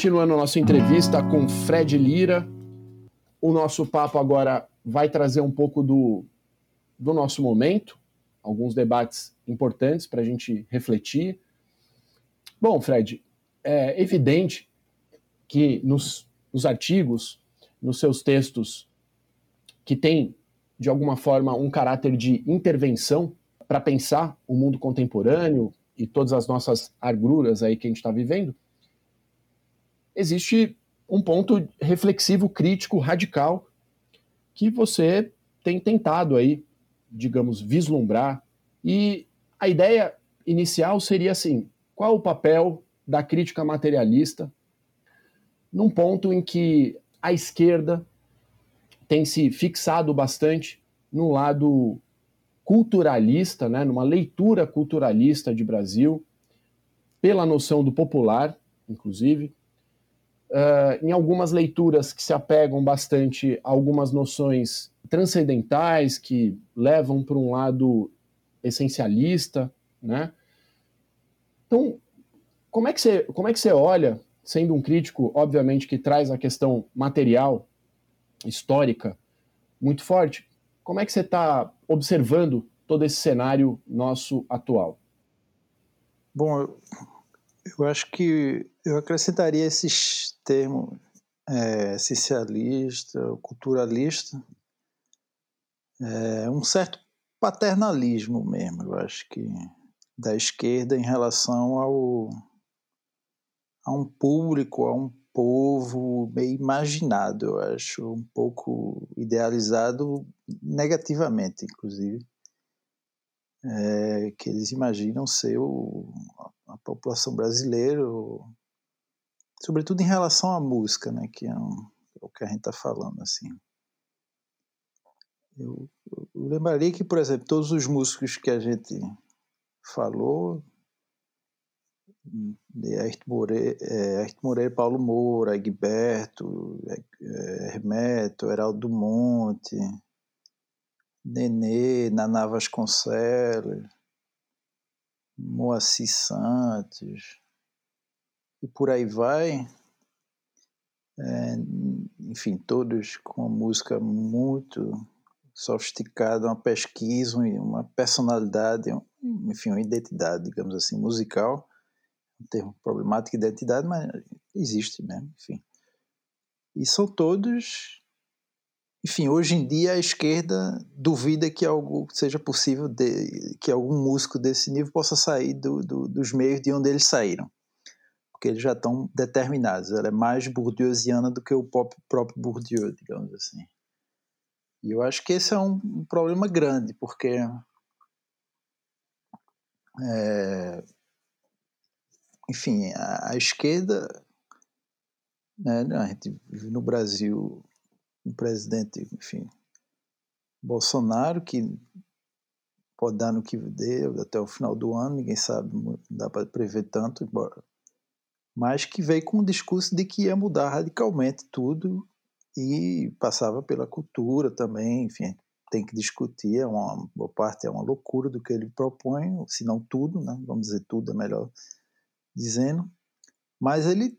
Continuando a nossa entrevista com Fred Lira, o nosso papo agora vai trazer um pouco do, do nosso momento, alguns debates importantes para a gente refletir. Bom, Fred, é evidente que nos, nos artigos, nos seus textos, que tem de alguma forma um caráter de intervenção para pensar o mundo contemporâneo e todas as nossas agruras aí que a gente está vivendo, existe um ponto reflexivo, crítico, radical que você tem tentado aí, digamos, vislumbrar. E a ideia inicial seria assim: qual o papel da crítica materialista num ponto em que a esquerda tem se fixado bastante no lado culturalista, né, numa leitura culturalista de Brasil, pela noção do popular, inclusive, uh, em algumas leituras que se apegam bastante a algumas noções transcendentais, que levam para um lado essencialista, né? Então, como é que você, como é que você olha, sendo um crítico, obviamente, que traz a questão material, histórica, muito forte, como é que você está observando todo esse cenário nosso atual? Bom, eu, eu acho que eu acrescentaria esses termos é, essencialista, culturalista, é, um certo paternalismo mesmo, eu acho que da esquerda em relação ao a um público, a um povo meio imaginado, eu acho, um pouco idealizado negativamente, inclusive, é, que eles imaginam ser o, população brasileira, sobretudo em relação à música, né, que é, um, é o que a gente está falando, assim. Eu, eu lembraria que, por exemplo, todos os músicos que a gente falou, Ayrton Moreira, é, Moreira, Paulo Moura, Egberto, é, Hermeto, Heraldo Monte, Nenê, Naná Vasconcelos, Moacir Santos, e por aí vai. É, enfim, todos com música muito sofisticada, uma pesquisa, uma personalidade, enfim, uma identidade, digamos assim, musical um termo problemático de identidade, mas existe mesmo, enfim. E são todos, enfim, hoje em dia a esquerda duvida que algo seja possível, de, que algum músico desse nível possa sair do, do, dos meios de onde eles saíram, porque eles já estão determinados. Ela é mais bourdieusiana do que o próprio Bourdieu, digamos assim. E eu acho que esse é um, um problema grande, porque é, enfim, a, a esquerda, né, a gente vive no Brasil um presidente, enfim, Bolsonaro, que pode dar no que dê até o final do ano, ninguém sabe, não dá para prever tanto, embora, mas que veio com um discurso de que ia mudar radicalmente tudo e passava pela cultura também, enfim, tem que discutir, é uma boa parte é uma loucura do que ele propõe, se não tudo, né? vamos dizer tudo é melhor dizendo, mas ele,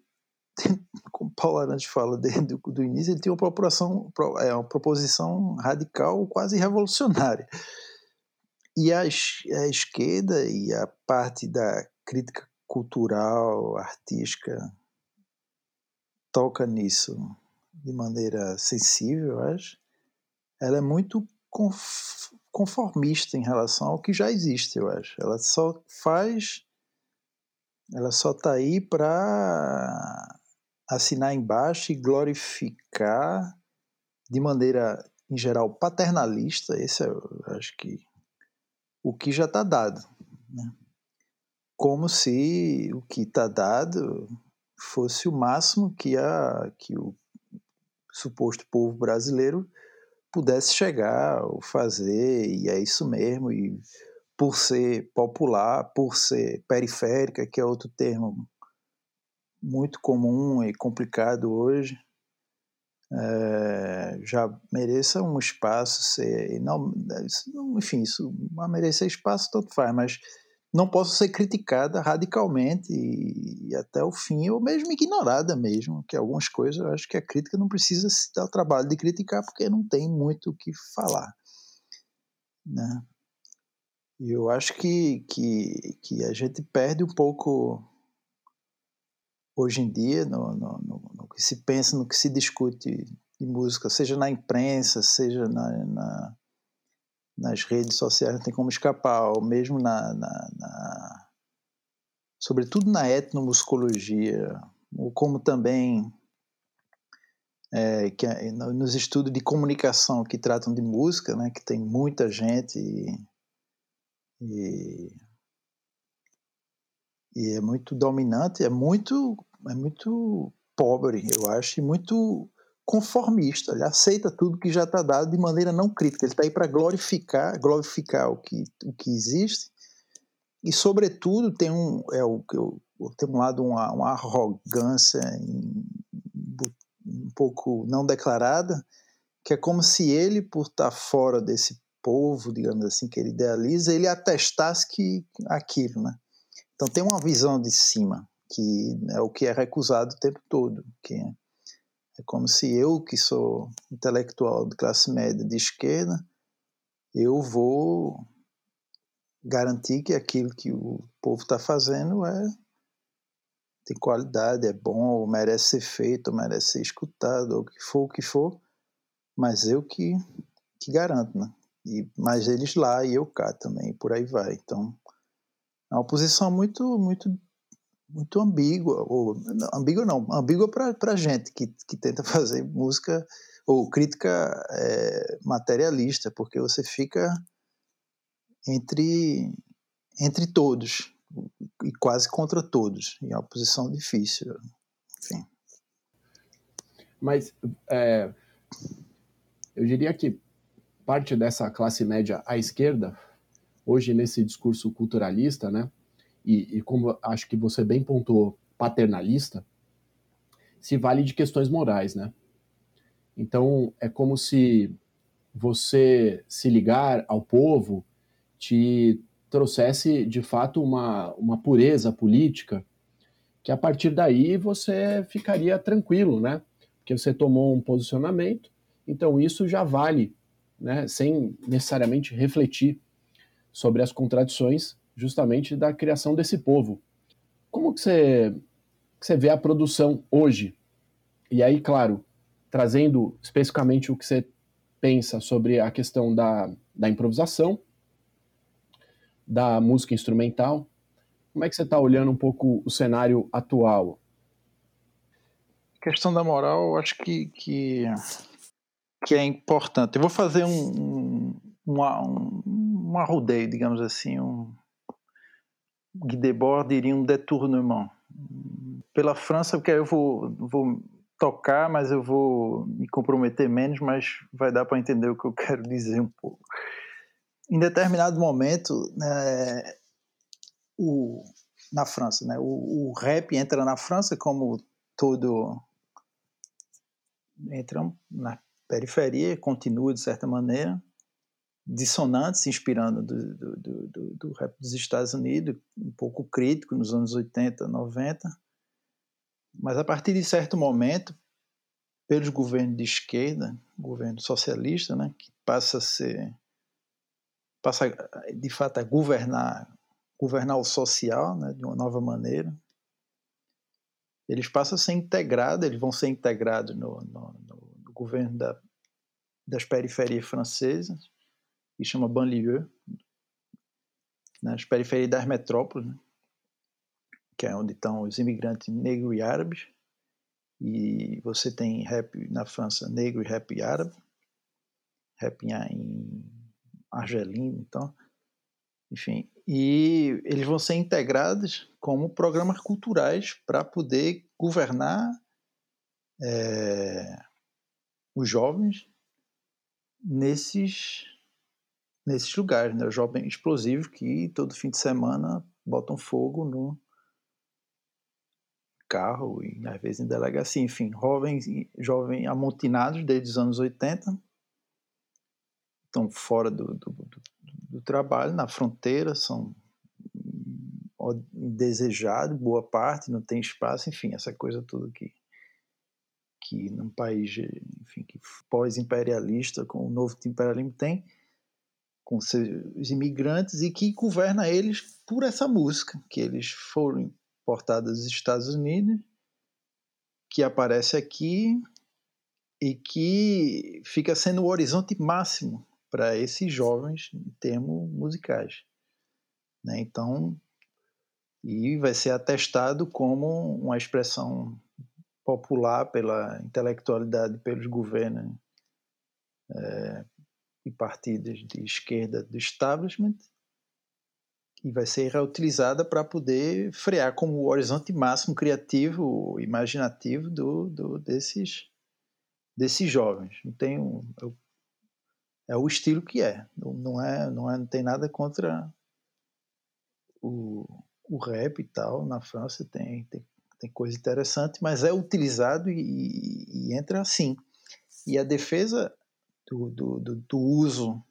como Paulo Arantes fala desde início, ele tem uma proposição, é uma proposição radical, quase revolucionária. E a, a esquerda e a parte da crítica cultural, artística, toca nisso de maneira sensível, eu acho. Ela é muito conformista em relação ao que já existe, eu acho. Ela só faz ela só está aí para assinar embaixo e glorificar de maneira, em geral, paternalista. Esse é, acho que, o que já está dado. Né? Como se o que está dado fosse o máximo que, a, que o suposto povo brasileiro pudesse chegar ou fazer, e é isso mesmo, e por ser popular, por ser periférica, que é outro termo muito comum e complicado hoje, é, já mereça um espaço ser não, enfim isso merecer espaço tanto faz mas não possa ser criticada radicalmente e, e, até o fim, ou mesmo ignorada mesmo, que algumas coisas eu acho que a crítica não precisa se dar o trabalho de criticar porque não tem muito o que falar. Né? E eu acho que, que, que a gente perde um pouco hoje em dia no, no, no, no que se pensa, no que se discute de música, seja na imprensa, seja na, na nas redes sociais, não tem como escapar, ou mesmo na, na, sobretudo na etnomusicologia, ou como também é, que, é, nos estudos de comunicação que tratam de música, né, que tem muita gente e, e, e é muito dominante, é muito, é muito pobre, eu acho, e muito conformista, ele aceita tudo que já está dado de maneira não crítica. Ele está aí para glorificar, glorificar o que, o que existe e, sobretudo, tem um é o que eu tem um lado uma, uma arrogância em, um pouco não declarada, que é como se ele, por estar tá fora desse povo, digamos assim, que ele idealiza, ele atestasse que aquilo, né? Então tem uma visão de cima que é o que é recusado o tempo todo, que é é como se eu, que sou intelectual de classe média de esquerda, eu vou garantir que aquilo que o povo está fazendo é tem qualidade, é bom, ou merece ser feito, ou merece ser escutado, ou o que for, o que for, mas eu que, que garanto, né? E, mas eles lá e eu cá também, e por aí vai. Então, é uma posição muito, muito muito ambígua, ou ambígua não, ambígua para gente que, que tenta fazer música ou crítica é, materialista, porque você fica entre, entre todos e quase contra todos, e é uma posição difícil, enfim. Mas é, eu diria que parte dessa classe média à esquerda, hoje nesse discurso culturalista, né, e, e como acho que você bem pontuou, paternalista, se vale de questões morais, né? Então, é como se você se ligar ao povo te trouxesse, de fato, uma, uma pureza política, que a partir daí você ficaria tranquilo, né? Porque você tomou um posicionamento, então isso já vale, né? Sem necessariamente refletir sobre as contradições justamente da criação desse povo. Como que você, que você vê a produção hoje? E aí, claro, trazendo especificamente o que você pensa sobre a questão da, da improvisação, da música instrumental, como é que você está olhando um pouco o cenário atual? A questão da moral, eu acho que, que, que é importante. Eu vou fazer um, um, uma, um, um digamos assim, um, Guy Debord diria um détournement. Pela França, porque eu vou, vou tocar, mas eu vou me comprometer menos, mas vai dar para entender o que eu quero dizer um pouco. Em determinado momento, né, o, na França, né, o, o, rap entra na França como todo entra na periferia, continua de certa maneira, dissonante, se inspirando do, do, do, do, rap dos Estados Unidos, um pouco crítico nos anos 80, 90. Mas a partir de certo momento, pelos governos de esquerda, governo socialista, né, que passa a ser passa de fato a governar governar o social, né, de uma nova maneira. Eles passam a ser integrados, eles vão ser integrados no, no, no governo da, das periferias francesas que chama banlieue, nas periferias das metrópoles, né? que é onde estão os imigrantes negros e árabes. E você tem rap na França negro e rap árabe, rap em argelino, então, enfim. E eles vão ser integrados como programas culturais para poder governar é, os jovens nesses nesses lugares, né? O jovem explosivo que todo fim de semana botam fogo no carro e às vezes em delegacia, enfim, jovens, jovens amotinados desde os anos 80, estão fora do, do, do, do trabalho, na fronteira, são desejado, boa parte, não tem espaço, enfim, essa coisa toda que que num país, enfim, que pós-imperialista, com o novo imperialismo tem, com seus imigrantes e que governa eles por essa música, que eles foram importados dos Estados Unidos, que aparece aqui e que fica sendo o horizonte máximo para esses jovens em termos musicais. Né? Então, e vai ser atestado como uma expressão popular pela intelectualidade, pelos governos é, e partidos de esquerda do establishment e vai ser reutilizada para poder frear como o horizonte máximo criativo, imaginativo do, do desses desses jovens. Não tem um, é, é o estilo que é. Não, é, não é, não tem nada contra o, o rap e tal. Na França tem, tem, tem coisa interessante, mas é utilizado e, e entra assim. E a defesa do, do, do, uso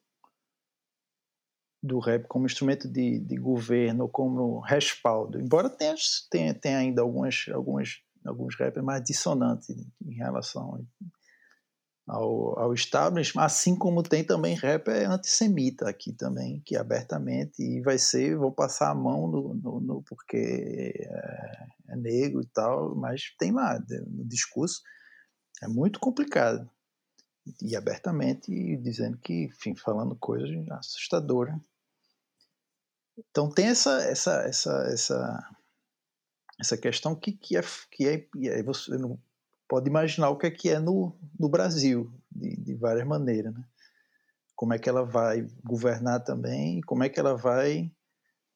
do rap como instrumento de, de governo, como respaldo, embora tenha, tenha, tenha ainda algumas, algumas, alguns rappers mais dissonantes em relação ao, ao establishment, assim como tem também rapper antissemita aqui também, que abertamente e vai ser, vou passar a mão no, no, no porque é, é, negro e tal, mas tem lá no discurso é muito complicado e abertamente dizendo que, enfim, falando coisas assustadoras. Então tem essa essa essa essa essa questão que que é que é, você não pode imaginar o que é que é no, no Brasil, de, de várias maneiras, né? Como é que ela vai governar também e como é que ela vai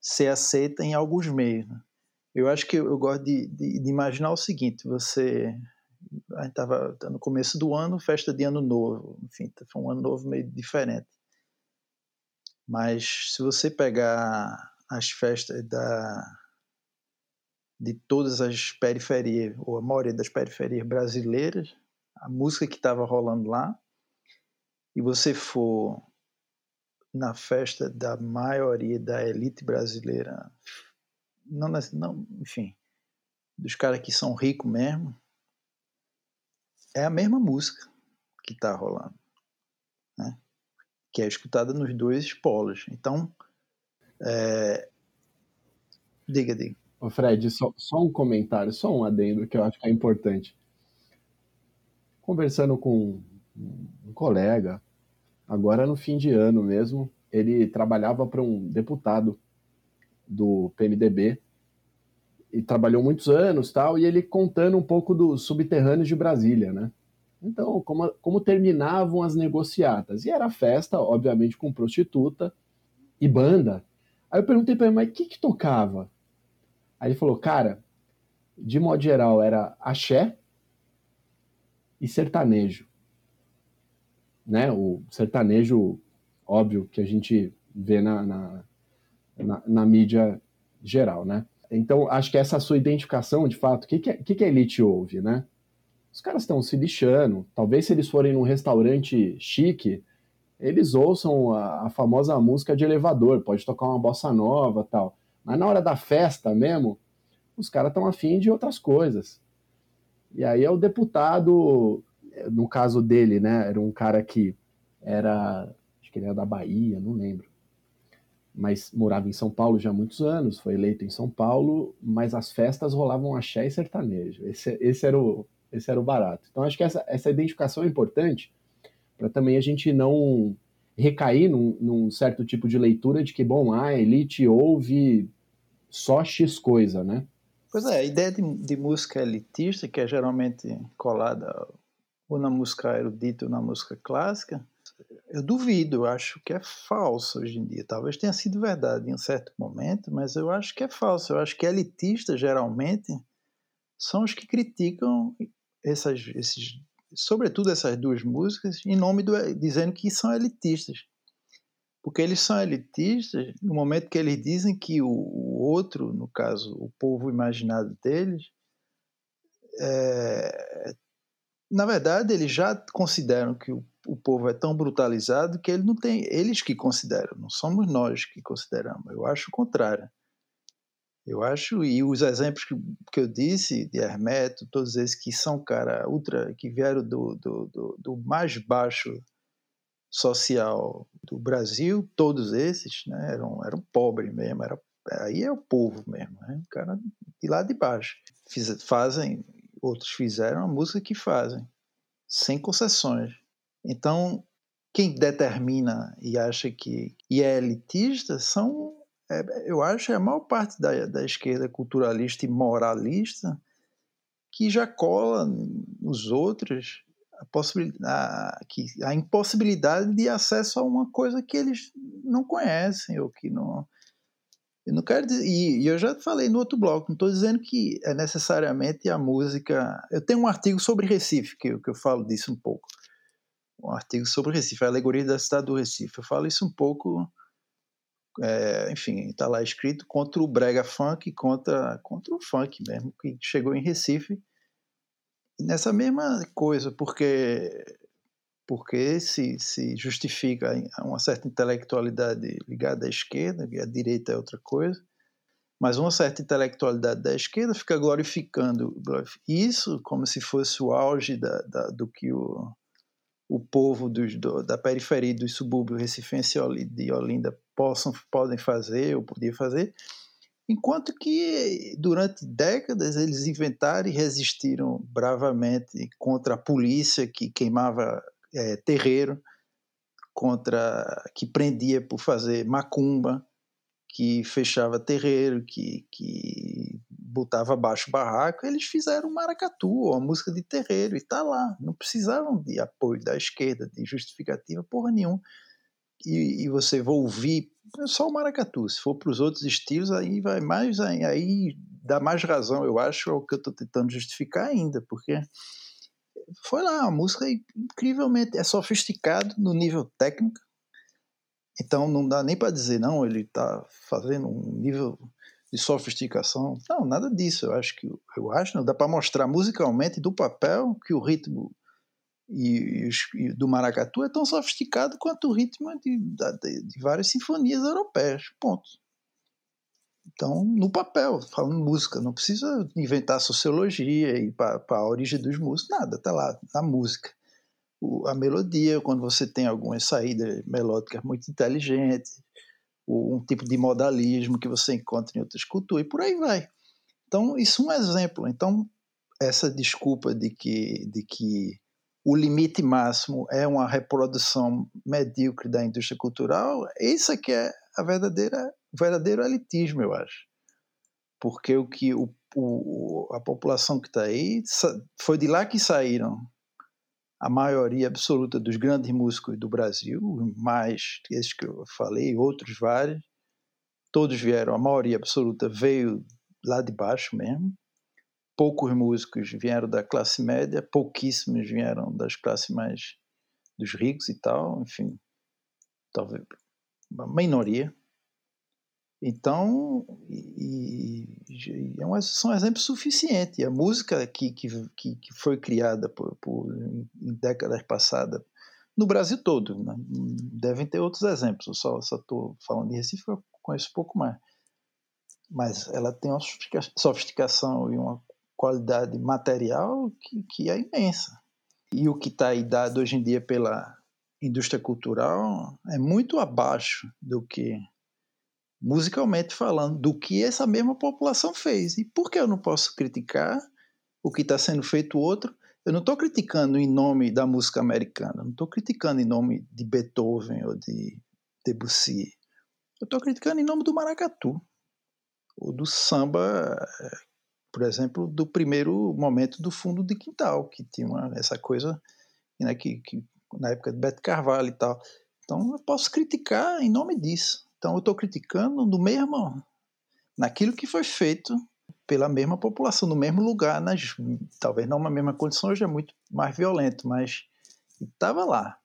ser aceita em alguns meios, né? Eu acho que eu gosto de, de, de imaginar o seguinte, você a gente estava no começo do ano, festa de ano novo, enfim, foi um ano novo meio diferente. Mas se você pegar as festas da de todas as periferias, ou a maioria das periferias brasileiras, a música que estava rolando lá, e você for na festa da maioria da elite brasileira, não, não enfim, dos caras que são ricos mesmo, é a mesma música que está rolando, né? que é escutada nos dois polos. Então, é... diga, diga. Ô Fred, só, só um comentário, só um adendo que eu acho que é importante. Conversando com um colega, agora no fim de ano mesmo, ele trabalhava para um deputado do PMDB e trabalhou muitos anos tal, e ele contando um pouco dos subterrâneos de Brasília, né? Então, como, como terminavam as negociatas? E era festa, obviamente, com prostituta e banda. Aí eu perguntei para ele, mas o que, que tocava? Aí ele falou, cara, de modo geral era axé e sertanejo. Né? O sertanejo, óbvio, que a gente vê na, na, na, na mídia geral, né? Então, acho que essa sua identificação, de fato, o que, que, que a elite ouve, né? Os caras estão se lixando. Talvez se eles forem num restaurante chique, eles ouçam a, a, famosa música de elevador, pode tocar uma bossa nova tal. Mas na hora da festa mesmo, os caras estão afim de outras coisas. E aí é o deputado, no caso dele, né, era um cara que era, acho que ele era da Bahia, não lembro, mas morava em São Paulo já há muitos anos, foi eleito em São Paulo, mas as festas rolavam axé e sertanejo. Esse, esse, era, o, esse era o barato. Então acho que essa, essa identificação é importante para também a gente não recair num, num, certo tipo de leitura de que, bom, a elite ouve só X coisa, né? Pois é, a ideia de, de música elitista, que é geralmente colada ou na música erudita ou na música clássica, eu duvido, eu acho que é falso hoje em dia. Talvez tenha sido verdade em um certo momento, mas eu acho que é falso. Eu acho que elitistas, geralmente, são os que criticam essas, esses, sobretudo essas duas músicas, em nome do, dizendo que são elitistas. Porque eles são elitistas no momento que eles dizem que o, o outro, no caso, o povo imaginado deles, é, na verdade, eles já consideram que o, o, povo é tão brutalizado que ele não tem, eles que consideram, não somos nós que consideramos. Eu acho o contrário. Eu acho, e os exemplos que, que eu disse, de Hermeto, todos esses que são, cara, ultra, que vieram do, do, do, do mais baixo social do Brasil, todos esses, né, eram, eram pobres mesmo, era, aí é o povo mesmo, né, cara de lá de baixo. Fiz, fazem, outros fizeram a música que fazem, sem concessões. Então, quem determina e acha que e é elitista são é, eu acho, é a maior parte da, da esquerda culturalista e moralista que já cola nos outros a, possibilidade, a, que, a impossibilidade de acesso a uma coisa que eles não conhecem ou que não. Eu não quero dizer, e, eu já falei no outro bloco, não estou dizendo que é necessariamente a música. Eu tenho um artigo sobre Recife, que, que eu falo disso um pouco. Um artigo sobre Recife, a alegoria da cidade do Recife. Eu falo isso um pouco é, enfim, está lá escrito contra o brega funk, contra, contra o funk mesmo, que chegou em Recife. nessa mesma coisa, porque porque se, se justifica uma certa intelectualidade ligada à esquerda, e a direita é outra coisa, mas uma certa intelectualidade da esquerda fica glorificando isso como se fosse o auge da, da do que o, o povo dos, do, da periferia dos subúrbios recifense de Olinda possam, podem fazer ou podiam fazer, enquanto que durante décadas eles inventaram e resistiram bravamente contra a polícia que queimava é, terreiro, contra que prendia por fazer macumba, que fechava terreiro, que, que botava abaixo barraco, eles fizeram maracatu, a música de terreiro, e está lá. Não precisavam de apoio da esquerda, de justificativa, porra nenhuma e, e você vai ouvir só o maracatu. Se for para os outros estilos, aí vai mais aí, aí dá mais razão, eu acho, ao que eu estou tentando justificar ainda, porque foi lá, a música é incrivelmente é sofisticado no nível técnico. Então não dá nem para dizer não, ele está fazendo um nível de sofisticação. Não, nada disso. Eu acho que eu acho, não dá para mostrar musicalmente do papel que o ritmo e, e, do maracatu é tão sofisticado quanto o ritmo de, de, de várias sinfonias europeias. Ponto. Então, no papel, falando música, não precisa inventar sociologia e para a origem dos músicos, nada, está lá, na música. O, a melodia, quando você tem algumas saídas melódicas muito inteligentes, um tipo de modalismo que você encontra em outras culturas, e por aí vai. Então, isso é um exemplo. Então, essa desculpa de que, de que o limite máximo é uma reprodução medíocre da indústria cultural, isso é que é a verdadeira, o verdadeiro elitismo, eu acho. Porque o que o, o a população que está aí, foi de lá que saíram a maioria absoluta dos grandes músicos do Brasil, mais esses que eu falei, outros vários, todos vieram, a maioria absoluta veio lá de baixo mesmo, poucos músicos vieram da classe média, pouquíssimos vieram das classes mais dos ricos e tal, enfim, talvez uma minoria. Então, e, e é um, são exemplos suficientes. A música que, que, que foi criada por, por, em décadas passadas, no Brasil todo, né? devem ter outros exemplos. Eu só estou falando de Recife, eu conheço pouco mais. Mas ela tem uma sofisticação e uma qualidade material que, que é imensa. E o que está aí dado hoje em dia pela indústria cultural é muito abaixo do que, musicalmente falando, do que essa mesma população fez. E por que eu não posso criticar o que está sendo feito outro? Eu não estou criticando em nome da música americana, não estou criticando em nome de Beethoven ou de Debussy. Eu estou criticando em nome do maracatu, ou do samba por exemplo, do primeiro momento do fundo de quintal, que tinha uma, essa coisa né, que, que, na época de Beto Carvalho e tal. Então eu posso criticar em nome disso. Então eu estou criticando no mesmo, naquilo que foi feito pela mesma população, no mesmo lugar, nas, talvez não na mesma condição, hoje é muito mais violento, mas estava lá.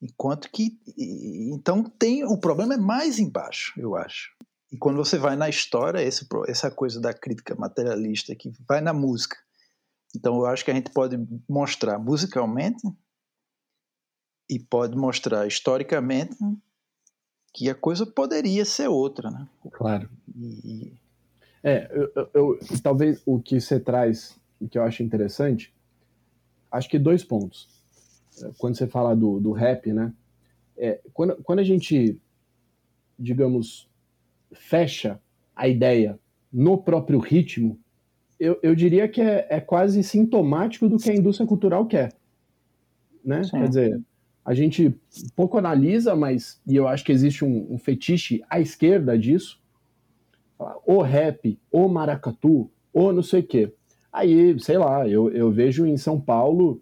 Enquanto que, então tem, o problema é mais embaixo, eu acho. E quando você vai na história, esse, essa coisa da crítica materialista que vai na música. Então eu acho que a gente pode mostrar musicalmente e pode mostrar historicamente que a coisa poderia ser outra, né? Claro. E, É, eu, eu, talvez o que você traz, que eu acho interessante, acho que dois pontos. Quando você fala do, do rap, né? É, quando, quando a gente, digamos, fecha a ideia no próprio ritmo, eu, eu diria que é, é quase sintomático do que a indústria cultural quer. Né? Quer dizer, a gente pouco analisa, mas e eu acho que existe um, um fetiche à esquerda disso, o rap, o maracatu, ou não sei o quê. Aí, sei lá, eu, eu vejo em São Paulo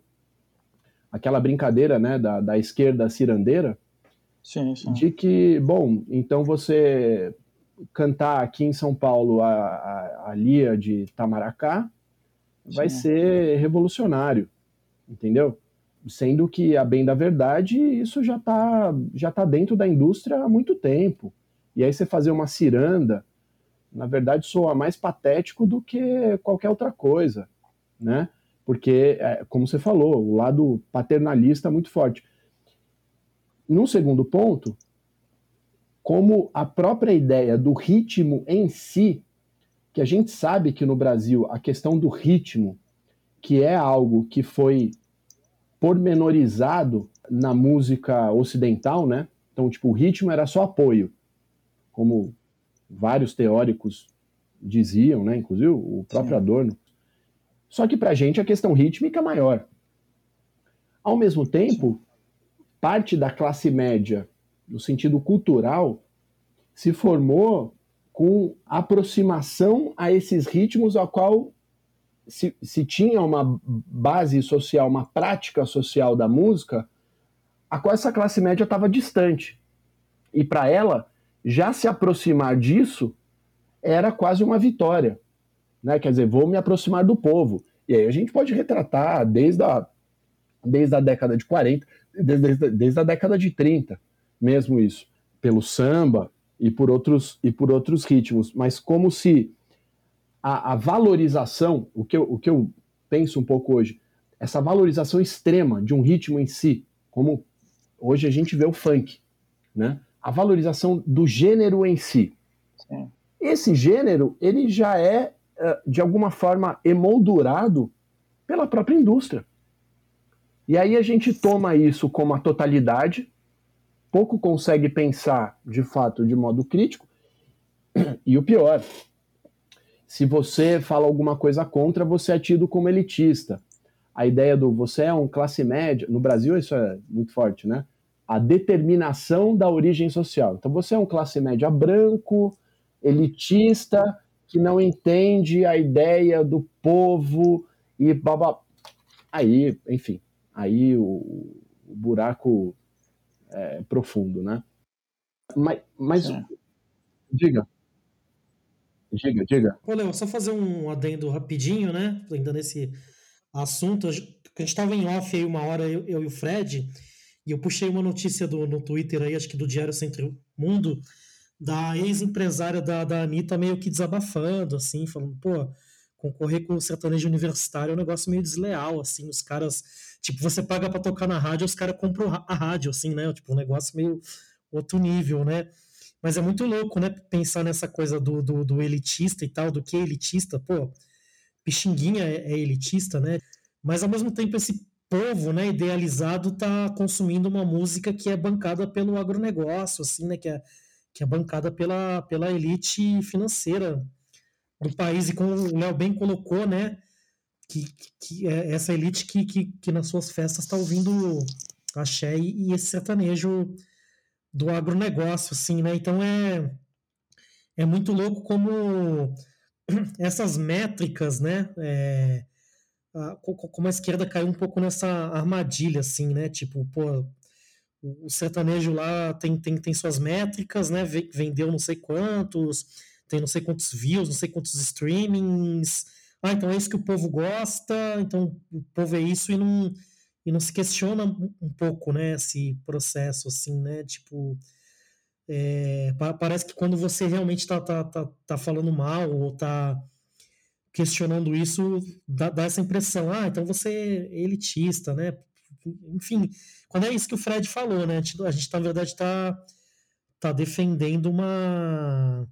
aquela brincadeira né, da, da esquerda cirandeira, sim, sim. de que, bom, então você cantar aqui em São Paulo a, a, a Lia de Tamaracá vai sim. ser revolucionário, entendeu? Sendo que, a bem da verdade, isso já está já tá dentro da indústria há muito tempo. E aí você fazer uma ciranda, na verdade, soa mais patético do que qualquer outra coisa, né? Porque, é, como você falou, o lado paternalista é muito forte. Num segundo ponto, como a própria ideia do ritmo em si, que a gente sabe que no Brasil a questão do ritmo, que é algo que foi pormenorizado na música ocidental, né? Então, tipo, o ritmo era só apoio, como vários teóricos diziam, né? Inclusive o próprio Sim. Adorno. Só que para a gente a questão rítmica é maior. Ao mesmo tempo, parte da classe média, no sentido cultural, se formou com aproximação a esses ritmos ao qual se, se tinha uma base social, uma prática social da música, a qual essa classe média estava distante. E para ela, já se aproximar disso era quase uma vitória. Né? Quer dizer, vou me aproximar do povo. E aí a gente pode retratar desde a, desde a década de 40, desde, desde a década de 30, mesmo isso, pelo samba e por outros, e por outros ritmos. Mas como se a, a valorização, o que, eu, o que eu penso um pouco hoje, essa valorização extrema de um ritmo em si, como hoje a gente vê o funk, né? a valorização do gênero em si. Sim. Esse gênero, ele já é, eh, de alguma forma, emoldurado pela própria indústria. E aí a gente toma isso como a totalidade, pouco consegue pensar, de fato, de modo crítico, e o pior, se você fala alguma coisa contra, você é tido como elitista. A ideia do você é um classe média, no Brasil isso é muito forte, né? a determinação da origem social. Então você é um classe média branco, elitista, que não entende a ideia do povo e babá. Aí, enfim, aí o, o buraco é profundo, né? Mas, mas é. diga. Diga, diga. Ô, Léo, só fazer um adendo rapidinho, né? Ainda nesse assunto. A gente estava em off aí uma hora, eu, eu e o Fred, e eu puxei uma notícia do, no Twitter aí, acho que do Diário Centro Mundo, da ex-empresária da, da Anitta meio que desabafando, assim, falando, pô, concorrer com o sertanejo universitário é um negócio meio desleal, assim, os caras, tipo, você paga para tocar na rádio, os caras compram a rádio, assim, né, tipo, um negócio meio outro nível, né, mas é muito louco, né, pensar nessa coisa do, do, do elitista e tal, do que é elitista, pô, Pixinguinha é, é elitista, né, mas ao mesmo tempo esse povo, né, idealizado, está consumindo uma música que é bancada pelo agronegócio, assim, né, que é, que é bancada pela, pela elite financeira do país. E como o Léo bem colocou, né, que, que é essa elite que, que, que nas suas festas está ouvindo axé e, e esse sertanejo do agronegócio, assim, né? Então é, é muito louco como essas métricas, né? É, a, como a esquerda caiu um pouco nessa armadilha, assim, né? Tipo, pô, o sertanejo lá tem, tem, tem suas métricas, né? Vendeu não sei quantos, tem não sei quantos views, não sei quantos streamings. Ah, então é isso que o povo gosta, então o povo é isso e não, e não se questiona um pouco, né? Esse processo, assim, né? Tipo, é, parece que quando você realmente tá, tá, tá, tá falando mal ou tá questionando isso dá, dá, essa impressão, ah, então você é elitista, né? Enfim, quando é isso que o Fred falou, né? A gente, na verdade, está tá defendendo uma,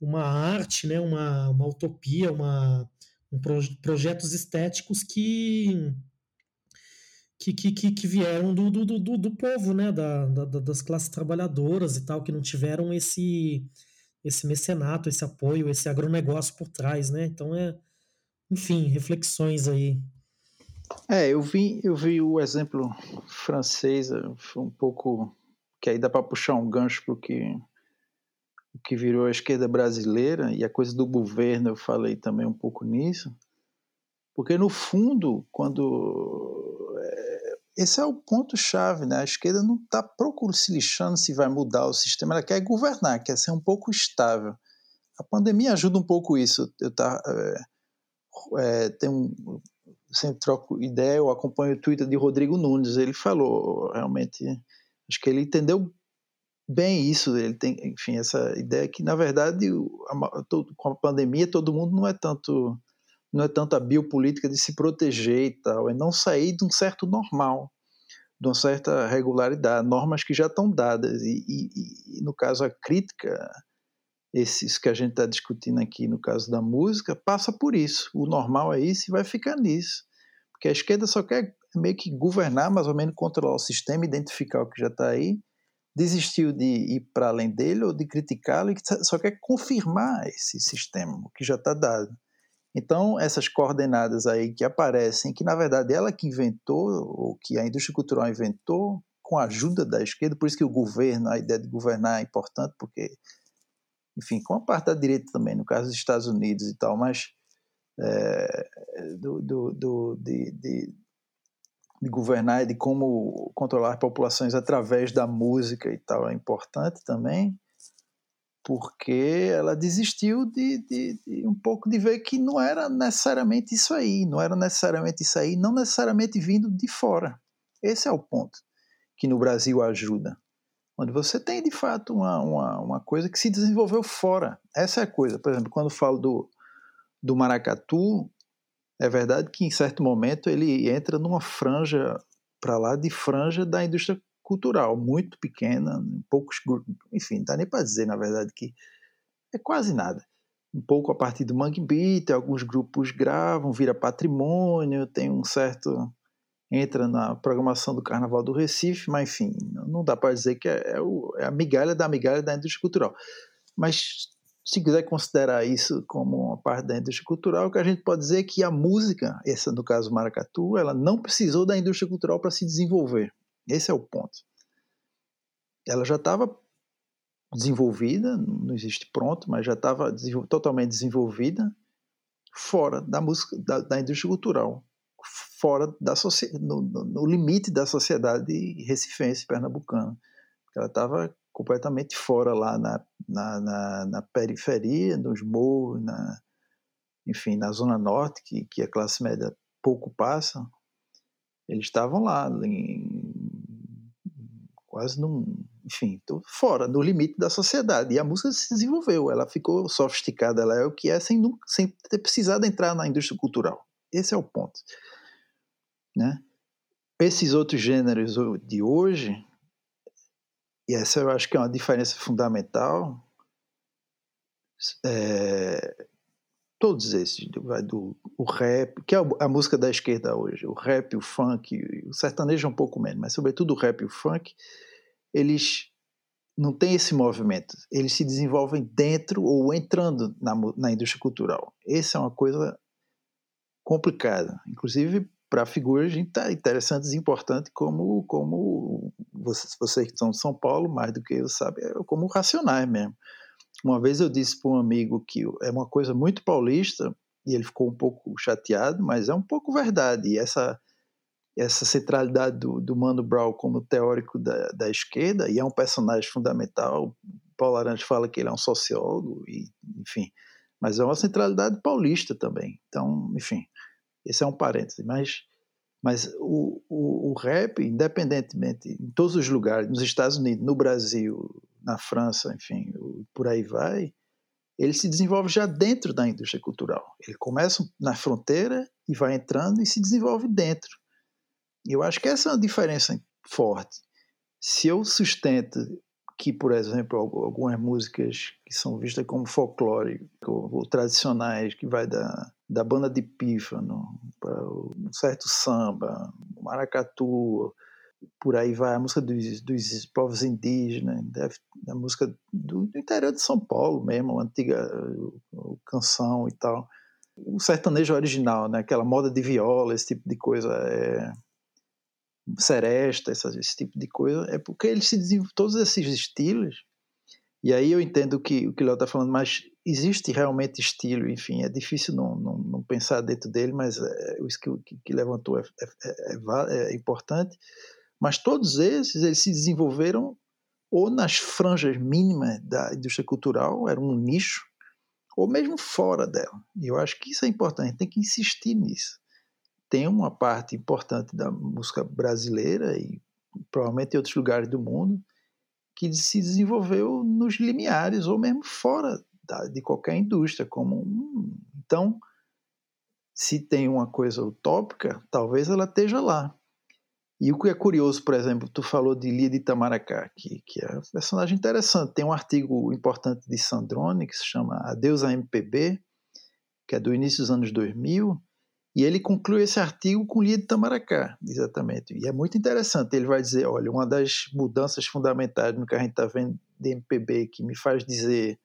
uma arte, né, uma, uma utopia, uma, um pro, projetos estéticos que que, que, que, vieram do, do, do, do povo, né, da, da, das classes trabalhadoras e tal, que não tiveram esse esse mecenato, esse apoio, esse agronegócio por trás, né? Então é, enfim, reflexões aí. É, eu vi, eu vi o exemplo francês, um pouco que aí dá para puxar um gancho para o que virou a esquerda brasileira e a coisa do governo, eu falei também um pouco nisso, porque no fundo, quando esse é o ponto chave, né? A esquerda não está procurando se lixando se vai mudar o sistema, ela quer governar, quer ser um pouco estável. A pandemia ajuda um pouco isso. Eu tá, é, é, tem um, sempre troco ideia, eu acompanho o Twitter de Rodrigo Nunes, ele falou realmente, acho que ele entendeu bem isso, ele tem, enfim, essa ideia que na verdade a, com a pandemia todo mundo não é tanto não é tanto a biopolítica de se proteger e tal, é não sair de um certo normal, de uma certa regularidade, normas que já estão dadas e, e, e no caso a crítica esses que a gente está discutindo aqui no caso da música, passa por isso. O normal é isso e vai ficar nisso. Porque a esquerda só quer meio que governar, mais ou menos controlar o sistema, identificar o que já está aí, desistiu de ir para além dele ou de criticá-lo e só quer confirmar esse sistema, o que já está dado. Então, essas coordenadas aí que aparecem, que na verdade ela que inventou, ou que a indústria cultural inventou, com a ajuda da esquerda, por isso que o governo, a ideia de governar é importante, porque enfim, com a parte da direita também, no caso dos Estados Unidos e tal, mas é, do, do, do de, de, de, governar e de como controlar populações através da música e tal é importante também, porque ela desistiu de, de, de, um pouco de ver que não era necessariamente isso aí, não era necessariamente isso aí, não necessariamente vindo de fora. Esse é o ponto que no Brasil ajuda onde você tem de fato uma, uma, uma, coisa que se desenvolveu fora. Essa é a coisa. Por exemplo, quando falo do, do maracatu, é verdade que em certo momento ele entra numa franja para lá de franja da indústria cultural, muito pequena, poucos enfim, não dá nem para dizer na verdade que é quase nada. Um pouco a partir do Mangue Beat, alguns grupos gravam, vira patrimônio, tem um certo entra na programação do Carnaval do Recife, mas enfim, não dá para dizer que é, é, o, é, a migalha da migalha da indústria cultural. Mas se quiser considerar isso como uma parte da indústria cultural, o que a gente pode dizer é que a música, essa no caso Maracatu, ela não precisou da indústria cultural para se desenvolver. Esse é o ponto. Ela já estava desenvolvida, não existe pronto, mas já estava totalmente desenvolvida fora da música da, da indústria cultural fora da no, no, limite da sociedade recifense pernambucana. Ela estava completamente fora lá na, na, na, na, periferia, nos morros, na, enfim, na zona norte, que, que a classe média pouco passa. Eles estavam lá, em, quase num, enfim, fora, no limite da sociedade. E a música se desenvolveu, ela ficou sofisticada, ela é o que é, sem, sem ter precisado entrar na indústria cultural. Esse é o ponto. Né? Esses outros gêneros de hoje, e essa eu acho que é uma diferença fundamental, é, todos esses, vai do o rap, que é a música da esquerda hoje, o rap, o funk, o sertanejo é um pouco menos, mas sobretudo o rap e o funk, eles não têm esse movimento, eles se desenvolvem dentro ou entrando na, na indústria cultural. Essa é uma coisa complicada, inclusive para figuras interessantes e importantes como, como vocês, vocês que são de São Paulo, mais do que eu, sabe, é como racionais mesmo. Uma vez eu disse para um amigo que é uma coisa muito paulista, e ele ficou um pouco chateado, mas é um pouco verdade. E essa, essa centralidade do, do Mano Brown como teórico da, da esquerda, e é um personagem fundamental. Paulo Arantes fala que ele é um sociólogo, e, enfim, mas é uma centralidade paulista também. Então, enfim, esse é um parêntese, mas, mas o, o, o rap, independentemente, em todos os lugares, nos Estados Unidos, no Brasil, na França, enfim, por aí vai, ele se desenvolve já dentro da indústria cultural. Ele começa na fronteira e vai entrando e se desenvolve dentro. Eu acho que essa é uma diferença forte. Se eu sustento que, por exemplo, algumas músicas que são vistas como folclore ou, ou tradicionais, que vai da, da banda de pífano para um certo samba, maracatu, por aí vai a música dos, dos povos indígenas, a música do, do, interior de São Paulo mesmo, a antiga canção e tal. O sertanejo original, né? aquela moda de viola, esse tipo de coisa, é, seresta, esse, esse tipo de coisa, é porque eles se desenvolvem, todos esses estilos, e aí eu entendo que, o que o Léo está falando, mas existe realmente estilo, enfim, é difícil não, não, não pensar dentro dele, mas é, isso que, que levantou é, é, é, é importante, mas todos esses, eles se desenvolveram ou nas franjas mínimas da indústria cultural, era um nicho, ou mesmo fora dela. E eu acho que isso é importante, tem que insistir nisso. Tem uma parte importante da música brasileira e provavelmente em outros lugares do mundo que se desenvolveu nos limiares ou mesmo fora da, de qualquer indústria. Como então, se tem uma coisa utópica, talvez ela esteja lá. E o que é curioso, por exemplo, tu falou de Lia de Itamaracá, que, que é um personagem interessante. Tem um artigo importante de Sandrone que se chama Adeus a MPB, que é do início dos anos 2000, e ele conclui esse artigo com Lia de Itamaracá, exatamente. E é muito interessante. Ele vai dizer: olha, uma das mudanças fundamentais no que a gente está vendo de MPB que me faz dizer,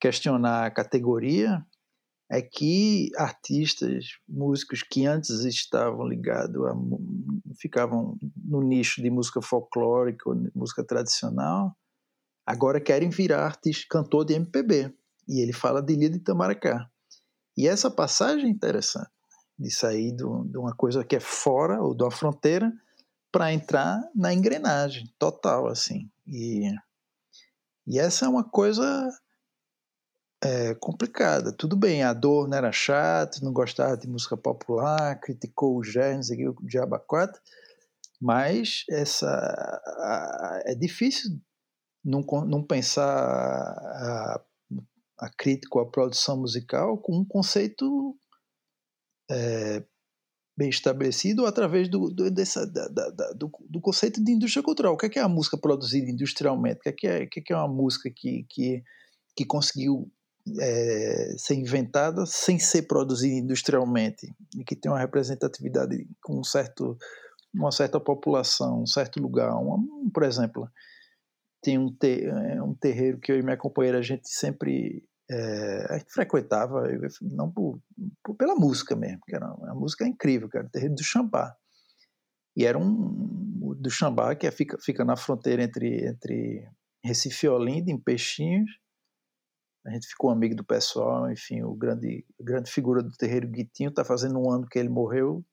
questionar a categoria, é que artistas, músicos que antes estavam ligados a ficavam no nicho de música folclórica música tradicional, agora querem virar artista, cantor de MPB. E ele fala de Lia de Itamaracá. E essa passagem é interessante, de sair do, de uma coisa que é fora ou da fronteira para entrar na engrenagem total, assim. E, e essa é uma coisa é, complicada. Tudo bem, a dor não era chato, não gostava de música popular, criticou o Gerns e o Diaba 4, mas essa, a, é difícil não, não pensar a, a crítica ou a produção musical com um conceito é, bem estabelecido através do, do, dessa, da, da, do, do, conceito de indústria cultural. O que é, que é a música produzida industrialmente? O que é, que é, que é, que é uma música que, que, que conseguiu é, ser inventada sem ser produzida industrialmente e que tem uma representatividade com um certo, uma certa população, um certo lugar. Um, por exemplo, tem um, ter, é, um terreiro que eu e minha companheira a gente sempre é, a gente frequentava, não por, por, pela música mesmo, que era uma música incrível, era o terreiro do Xambá. E era um do Xambá que é, fica, fica na fronteira entre, entre Recife e Olinda, em Peixinhos, a gente ficou amigo do pessoal, enfim, o grande, grande figura do terreiro Guitinho está fazendo um ano que ele morreu,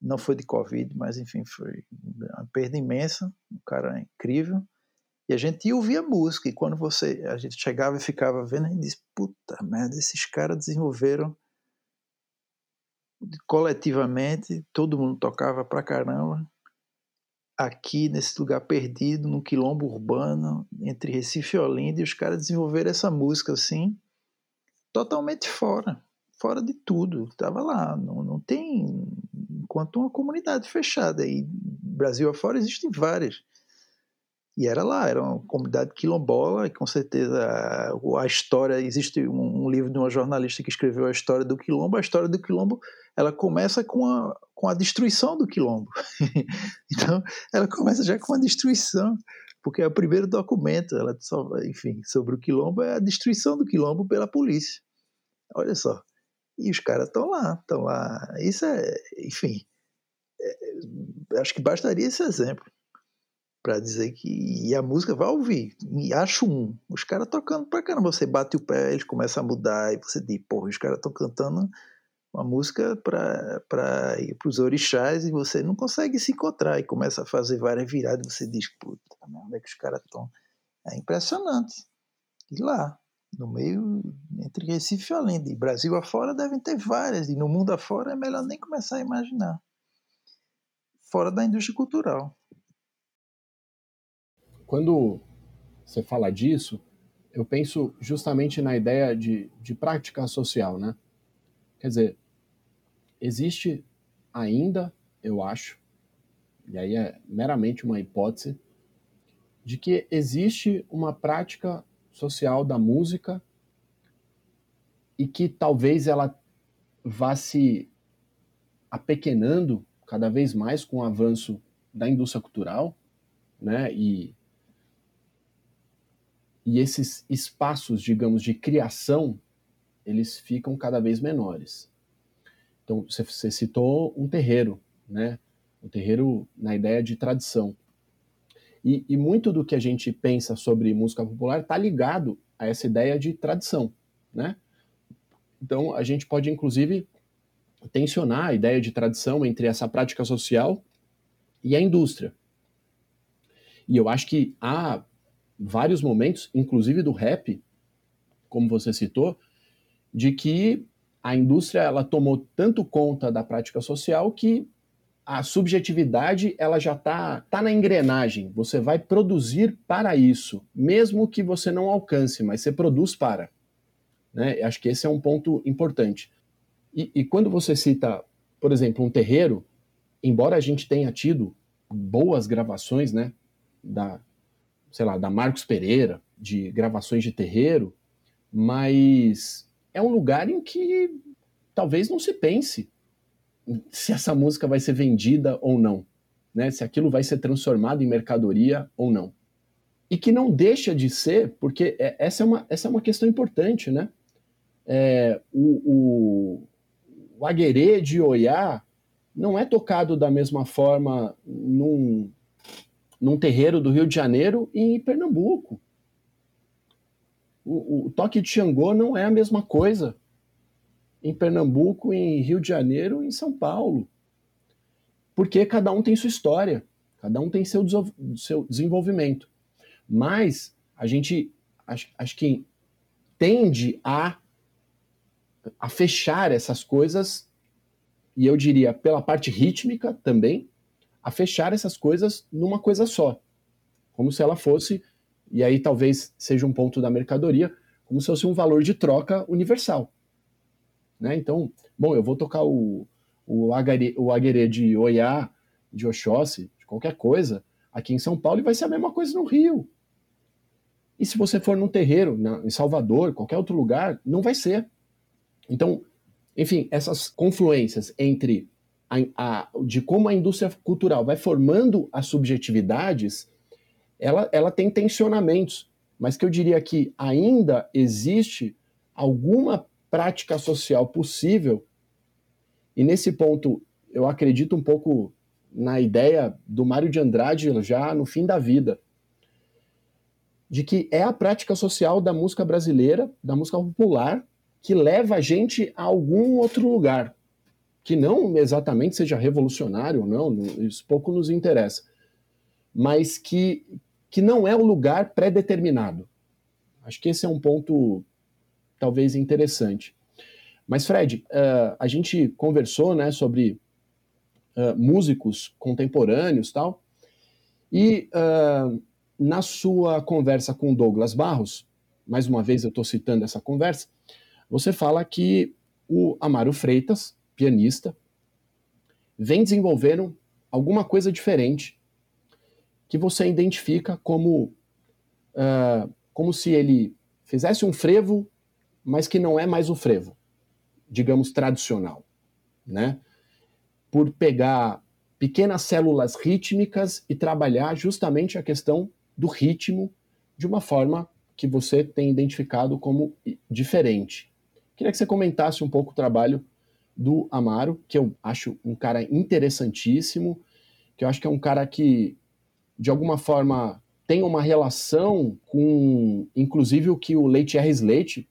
não foi de Covid, mas enfim, foi uma perda imensa, um cara incrível. E a gente ia ouvir a música, e quando você, a gente chegava e ficava vendo, a gente disse, puta merda, esses caras desenvolveram coletivamente, todo mundo tocava pra caramba, aqui nesse lugar perdido, no quilombo urbano, entre Recife e Olinda, e os caras desenvolveram essa música assim, totalmente fora, fora de tudo. Estava lá, não, não tem. Enquanto uma comunidade fechada, e Brasil afora existem várias. E era lá, era uma comunidade quilombola, e com certeza a, história. Existe um, um, livro de uma jornalista que escreveu a história do quilombo. A história do quilombo ela começa com a, com a destruição do quilombo. então, ela começa já com a destruição, porque é o primeiro documento, ela só, enfim, sobre o quilombo é a destruição do quilombo pela polícia. Olha só. E os caras estão lá, estão lá. Isso é, enfim, é, acho que bastaria esse exemplo para dizer que e a música vai ouvir. E acho um. Os caras tocando pra caramba. Você bate o pé, eles começam a mudar, e você diz, porra, os caras estão cantando uma música para ir para os orixás e você não consegue se encontrar e começa a fazer várias viradas e você diz, puta, onde é que os caras estão? É impressionante. E lá, no meio, entre Recife e Olinda, e Brasil afora devem ter várias, e no mundo afora é melhor nem começar a imaginar. Fora da indústria cultural quando você fala disso, eu penso justamente na ideia de, de prática social, né? Quer dizer, existe ainda, eu acho, e aí é meramente uma hipótese, de que existe uma prática social da música e que talvez ela vá se apequenando cada vez mais com o avanço da indústria cultural, né? E, e esses espaços, digamos, de criação, eles ficam cada vez menores. Então, você, citou um terreiro, né? Um terreiro na ideia de tradição. E, e muito do que a gente pensa sobre música popular está ligado a essa ideia de tradição, né? Então, a gente pode, inclusive, tensionar a ideia de tradição entre essa prática social e a indústria. E eu acho que há vários momentos, inclusive do rap, como você citou, de que a indústria ela tomou tanto conta da prática social que a subjetividade ela já está tá na engrenagem. Você vai produzir para isso, mesmo que você não alcance, mas você produz para. Né? Acho que esse é um ponto importante. E, e quando você cita, por exemplo, um terreiro, embora a gente tenha tido boas gravações, né, da, sei lá, da Marcos Pereira, de gravações de terreiro, mas é um lugar em que talvez não se pense se essa música vai ser vendida ou não, né? Se aquilo vai ser transformado em mercadoria ou não. E que não deixa de ser, porque é, essa é uma, essa é uma questão importante, né? É, o, o, o aguerê de Oiá não é tocado da mesma forma num, num terreiro do Rio de Janeiro e em Pernambuco. O, o toque de Xangô não é a mesma coisa em Pernambuco, em Rio de Janeiro, em São Paulo. Porque cada um tem sua história, cada um tem seu, seu desenvolvimento. Mas a gente acho, acho que tende a, a fechar essas coisas, e eu diria pela parte rítmica também, a fechar essas coisas numa coisa só. Como se ela fosse, e aí talvez seja um ponto da mercadoria, como se fosse um valor de troca universal. Né? Então, bom, eu vou tocar o, o, agare, o de Oiá, de Oxóssi, de qualquer coisa, aqui em São Paulo, e vai ser a mesma coisa no Rio. E se você for num terreiro, na, em Salvador, qualquer outro lugar, não vai ser. Então, enfim, essas confluências entre a, a, de como a indústria cultural vai formando as subjetividades, ela, ela tem tensionamentos, mas que eu diria que ainda existe alguma prática social possível. E nesse ponto, eu acredito um pouco na ideia do Mário de Andrade já no fim da vida, de que é a prática social da música brasileira, da música popular, que leva a gente a algum outro lugar, que não exatamente seja revolucionário ou não, isso pouco nos interessa, mas que, que não é o lugar pré-determinado. Acho que esse é um ponto talvez interessante. Mas, Fred, uh, a gente conversou né, sobre uh, músicos contemporâneos tal, e uh, na sua conversa com Douglas Barros, mais uma vez eu estou citando essa conversa, você fala que o Amaro Freitas, pianista, vem desenvolvendo alguma coisa diferente que você identifica como, como se ele fizesse um frevo mas que não é mais o frevo, digamos, tradicional, né? Por pegar pequenas células rítmicas e trabalhar justamente a questão do ritmo de uma forma que você tem identificado como diferente. Queria que você comentasse um pouco o trabalho do Amaro, que eu acho um cara interessantíssimo, que eu acho que é um cara que, de alguma forma, tem uma relação com, inclusive, o que o Leite R. Slate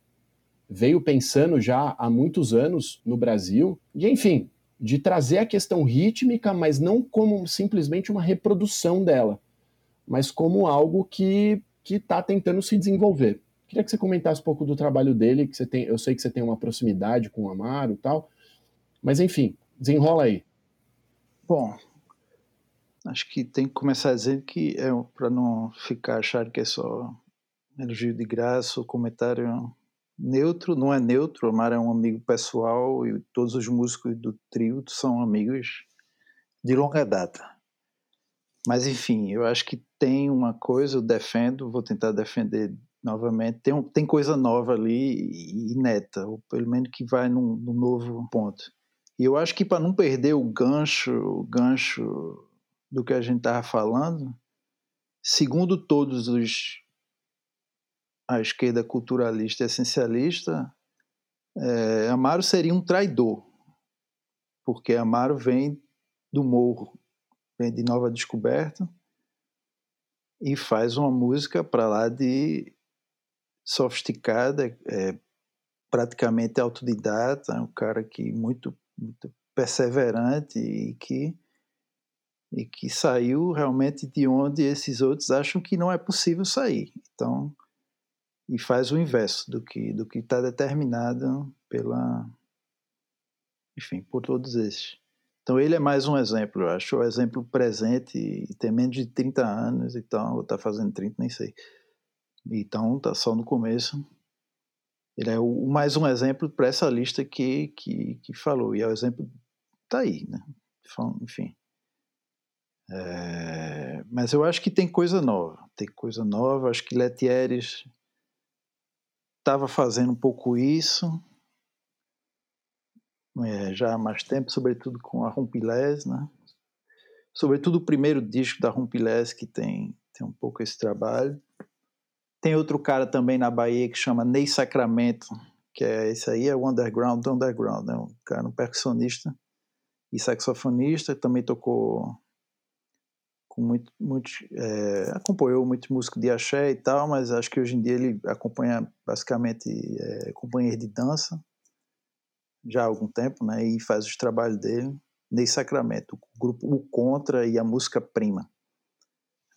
veio pensando já há muitos anos no Brasil, e enfim, de trazer a questão rítmica, mas não como simplesmente uma reprodução dela, mas como algo que está tentando se desenvolver. Queria que você comentasse um pouco do trabalho dele, que você tem, eu sei que você tem uma proximidade com o Amaro e tal, mas enfim, desenrola aí. Bom, acho que tem que começar dizendo que é para não ficar achar que é só elogio de graça ou comentário neutro, não é neutro, o Mar é um amigo pessoal e todos os músicos do trio são amigos de longa data. Mas enfim, eu acho que tem uma coisa, eu defendo, vou tentar defender novamente, tem, um, tem coisa nova ali e neta, ou pelo menos que vai num, num novo ponto. E eu acho que para não perder o gancho, o gancho do que a gente estava falando, segundo todos os a esquerda culturalista e essencialista, é, Amaro seria um traidor, porque Amaro vem do morro, vem de Nova Descoberta e faz uma música para lá de sofisticada, é, praticamente autodidata, um cara que muito, muito perseverante e que e que saiu realmente de onde esses outros acham que não é possível sair. Então, e faz o inverso do que do que está determinado pela, enfim, por todos esses. Então ele é mais um exemplo, eu acho, o exemplo presente e tem menos de 30 anos, então, ou está fazendo 30, nem sei. Então está só no começo. Ele é o, mais um exemplo para essa lista que, que, que falou, e é o exemplo tá aí, né? Enfim. É, mas eu acho que tem coisa nova, tem coisa nova. Acho que Letieres estava fazendo um pouco isso é, já há mais tempo, sobretudo com a Rumpilés, né? Sobretudo o primeiro disco da Rumpilés que tem, tem um pouco esse trabalho. Tem outro cara também na Bahia que chama Ney Sacramento, que é esse aí, é o underground do underground, né? Um cara, um percussionista e saxofonista, também tocou com muito, muito é, acompanhou muito músico de axé e tal, mas acho que hoje em dia ele acompanha basicamente é, companheiros de dança já há algum tempo, né, e faz os trabalhos dele nesse Sacramento, o grupo O Contra e a música Prima.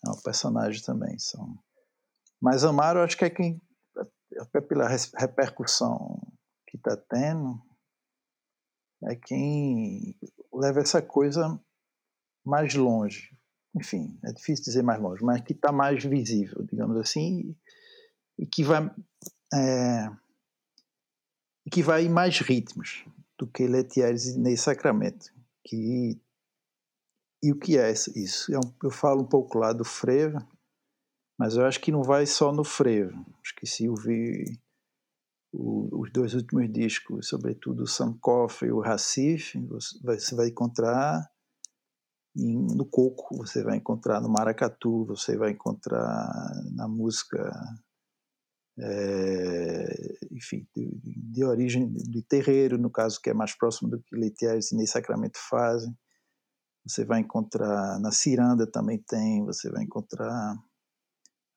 É um personagem também, são. Mas Amaro, acho que é quem até pela repercussão que está tendo, é quem leva essa coisa mais longe enfim, é difícil dizer mais longe, mas que está mais visível, digamos assim, e que vai é, que vai em mais ritmos do que Letieres e Ney Sacramento. Que, e o que é isso? Eu, é eu falo um pouco lá do frevo, mas eu acho que não vai só no frevo. Acho que se ouvir o, os dois últimos discos, sobretudo o Sankoff e o Recife, você vai, encontrar no coco, você vai encontrar no maracatu, você vai encontrar na música, é, enfim, de, de, origem de terreiro, no caso que é mais próximo do que Leitiers e Ney Sacramento fazem. Você vai encontrar na ciranda também tem, você vai encontrar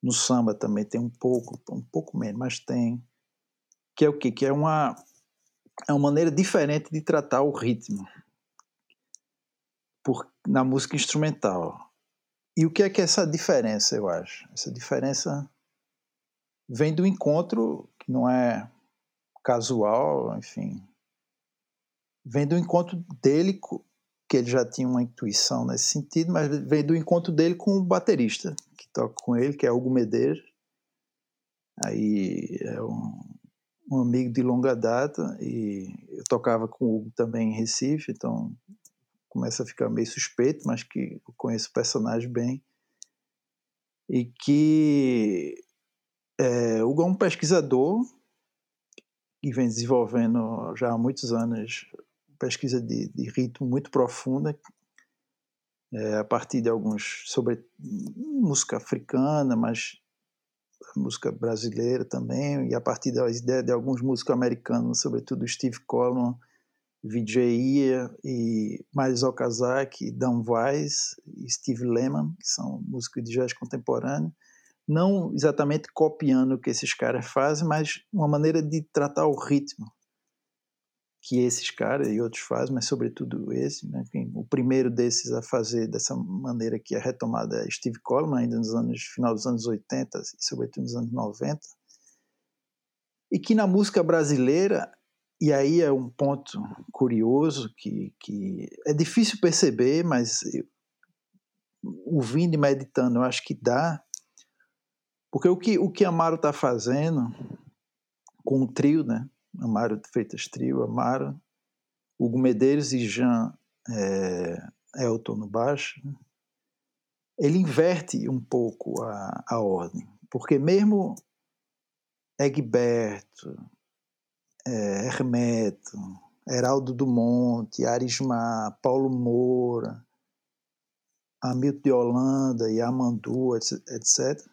no samba também tem um pouco, um pouco menos, mas tem. Que é o quê? Que é uma, é uma maneira diferente de tratar o ritmo por, na música instrumental. E o que é que é essa diferença, eu acho? Essa diferença vem do encontro, que não é casual, enfim. Vem do encontro dele, que ele já tinha uma intuição nesse sentido, mas vem do encontro dele com o baterista, toca com ele, que é Hugo Medeiros. Aí é um, um amigo de longa data, e eu tocava com o Hugo também em Recife, então começa a ficar meio suspeito, mas que eu conheço o personagem bem. E que é, Hugo é um pesquisador que vem desenvolvendo já há muitos anos pesquisa de, de ritmo muito profunda, é, a partir de alguns sobre música africana, mas música brasileira também, e a partir das ideias de alguns músicos americanos, sobretudo Steve Coleman, Vijay e Miles Okazaki, Dan Weiss e Steve Lehman, que são músicos de jazz contemporâneo, não exatamente copiando o que esses caras fazem, mas uma maneira de tratar o ritmo que esses caras e outros fazem, mas sobretudo esse, né? o primeiro desses a fazer dessa maneira que é retomada é Steve Coleman, ainda nos anos final dos anos 80 e sobretudo nos anos 90, e que na música brasileira e aí é um ponto curioso que, que é difícil perceber, mas eu, ouvindo e meditando, eu acho que dá. Porque o que, o que Amaro está fazendo com o trio, né? Amaro Freitas Trio, Amaro, Hugo Medeiros e Jean é, Elton no baixo, ele inverte um pouco a, a ordem, porque mesmo Egberto, é, Hermeto, Heraldo Dumont, Arismar, Paulo Moura, Hamilton de Holanda e Amandu, etc.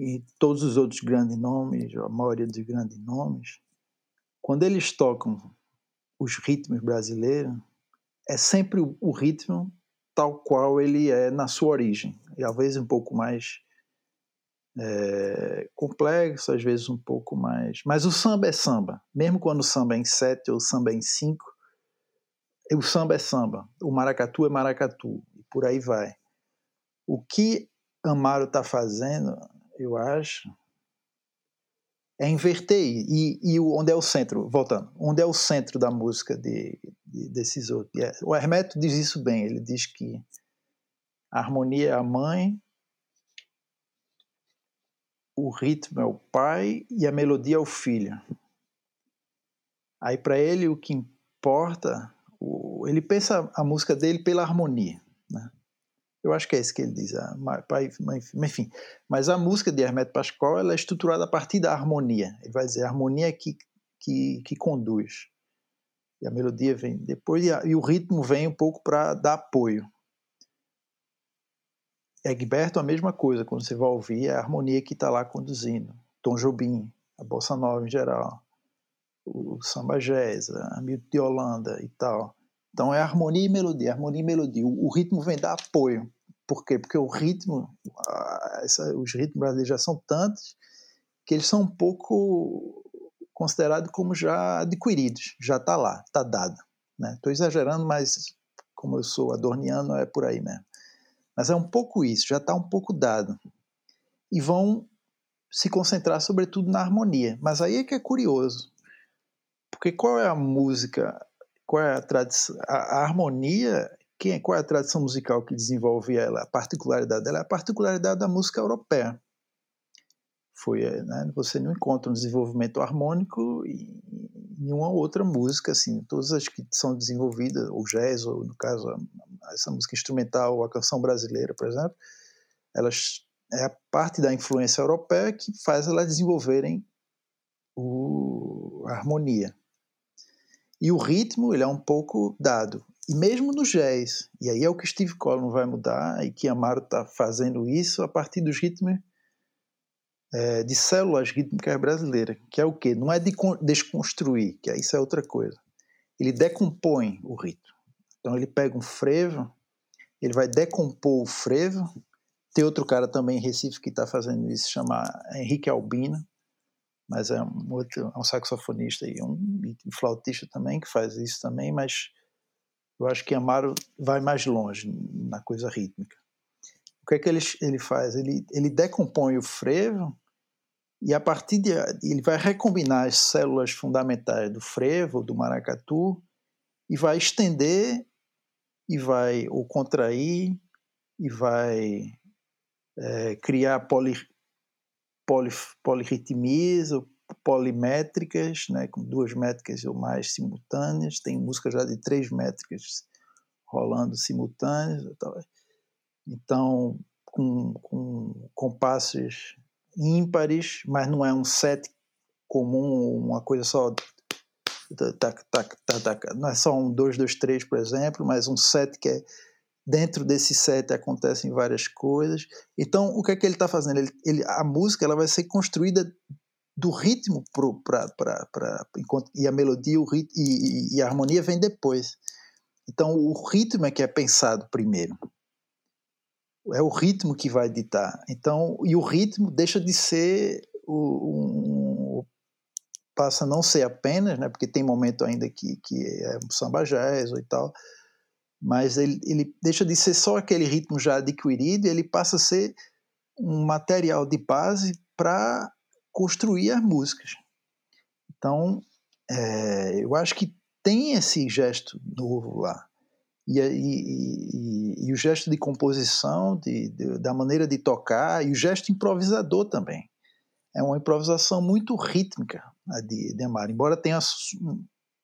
E todos os outros grandes nomes, a maioria dos grandes nomes, quando eles tocam os ritmos brasileiros, é sempre o ritmo tal qual ele é na sua origem, e às vezes um pouco mais é, complexo, às vezes um pouco mais. Mas o samba é samba, mesmo quando o samba é em sete ou o samba é em cinco, o samba é samba, o maracatu é maracatu, e por aí vai. O que Amaro está fazendo, eu acho, é inverter e, e onde é o centro, voltando, onde é o centro da música de, de desses outros. É, o Hermeto diz isso bem, ele diz que a harmonia é a mãe, o ritmo é o pai e a melodia é o filho. Aí para ele o que importa, ele pensa a música dele pela harmonia? Eu acho que é isso que ele diz, ah, pai, enfim. Mas a música de Hermeto Pascoal ela é estruturada a partir da harmonia. Ele vai dizer a harmonia é que, que, que conduz. E a melodia vem depois, e, a, e o ritmo vem um pouco para dar apoio. Egberto, a mesma coisa, quando você vai ouvir, é a harmonia que está lá conduzindo. Tom Jobim, a bossa nova em geral, o samba jazz, a Milton de Holanda e tal. Então é harmonia e melodia, harmonia e melodia. O, o ritmo vem dar apoio. Por quê? Porque o ritmo, essa, os ritmos brasileiros já são tantos que eles são um pouco considerados como já adquiridos, já está lá, está dado. Estou né? exagerando, mas como eu sou adorniano, é por aí mesmo. Mas é um pouco isso, já está um pouco dado. E vão se concentrar sobretudo na harmonia. Mas aí é que é curioso. Porque qual é a música qual é a tradição, a, harmonia, quem, qual é a tradição musical que desenvolve ela, a particularidade dela, é a particularidade da música europeia. Foi, eh, né, você não encontra um desenvolvimento harmônico em nenhuma outra música, assim, todas as que são desenvolvidas, o jazz, ou no caso, essa música instrumental, a canção brasileira, por exemplo, elas é a parte da influência europeia que faz elas desenvolverem o, a harmonia. E o ritmo, ele é um pouco dado. E mesmo no jazz, e aí é o que Steve Collins vai mudar, e que Amaro está fazendo isso a partir dos ritmos é, de células rítmicas brasileiras, que é o quê? Não é de desconstruir, que isso é outra coisa. Ele decompõe o ritmo. Então ele pega um frevo, ele vai decompor o frevo. Tem outro cara também em Recife que está fazendo isso, chama Henrique Albina mas é um outro, é um saxofonista e um, e flautista também que faz isso também, mas eu acho que Amaro vai mais longe na coisa rítmica. O que é que ele, ele faz? Ele, ele decompõe o frevo e a partir de ele vai recombinar as células fundamentais do frevo, do maracatu e vai estender e vai ou contrair e vai é, criar poli, poli, polirritmias ou polimétricas, né, com duas métricas ou mais simultâneas, tem música já de três métricas rolando simultâneas. Então, com, com compassos ímpares, mas não é um set comum, uma coisa só. Tac, tac, tac, tac, não é só um 2, 2, 3, por exemplo, mas um set que é dentro desse set acontecem várias coisas. Então, o que é que ele está fazendo? Ele, ele, a música ela vai ser construída do ritmo para e a melodia o rit, e, e, a harmonia vem depois. Então, o ritmo é que é pensado primeiro. É o ritmo que vai ditar. Então, e o ritmo deixa de ser o, um, passa a não ser apenas, né, porque tem momento ainda que, que é um samba jazz e tal, mas ele, ele deixa de ser só aquele ritmo já adquirido, ele passa a ser um material de base para construir as músicas. Então, é, eu acho que tem esse gesto novo lá. E, e, e, e o gesto de composição, de, de, da maneira de tocar, e o gesto improvisador também. É uma improvisação muito rítmica a de, de Amaro, embora tenha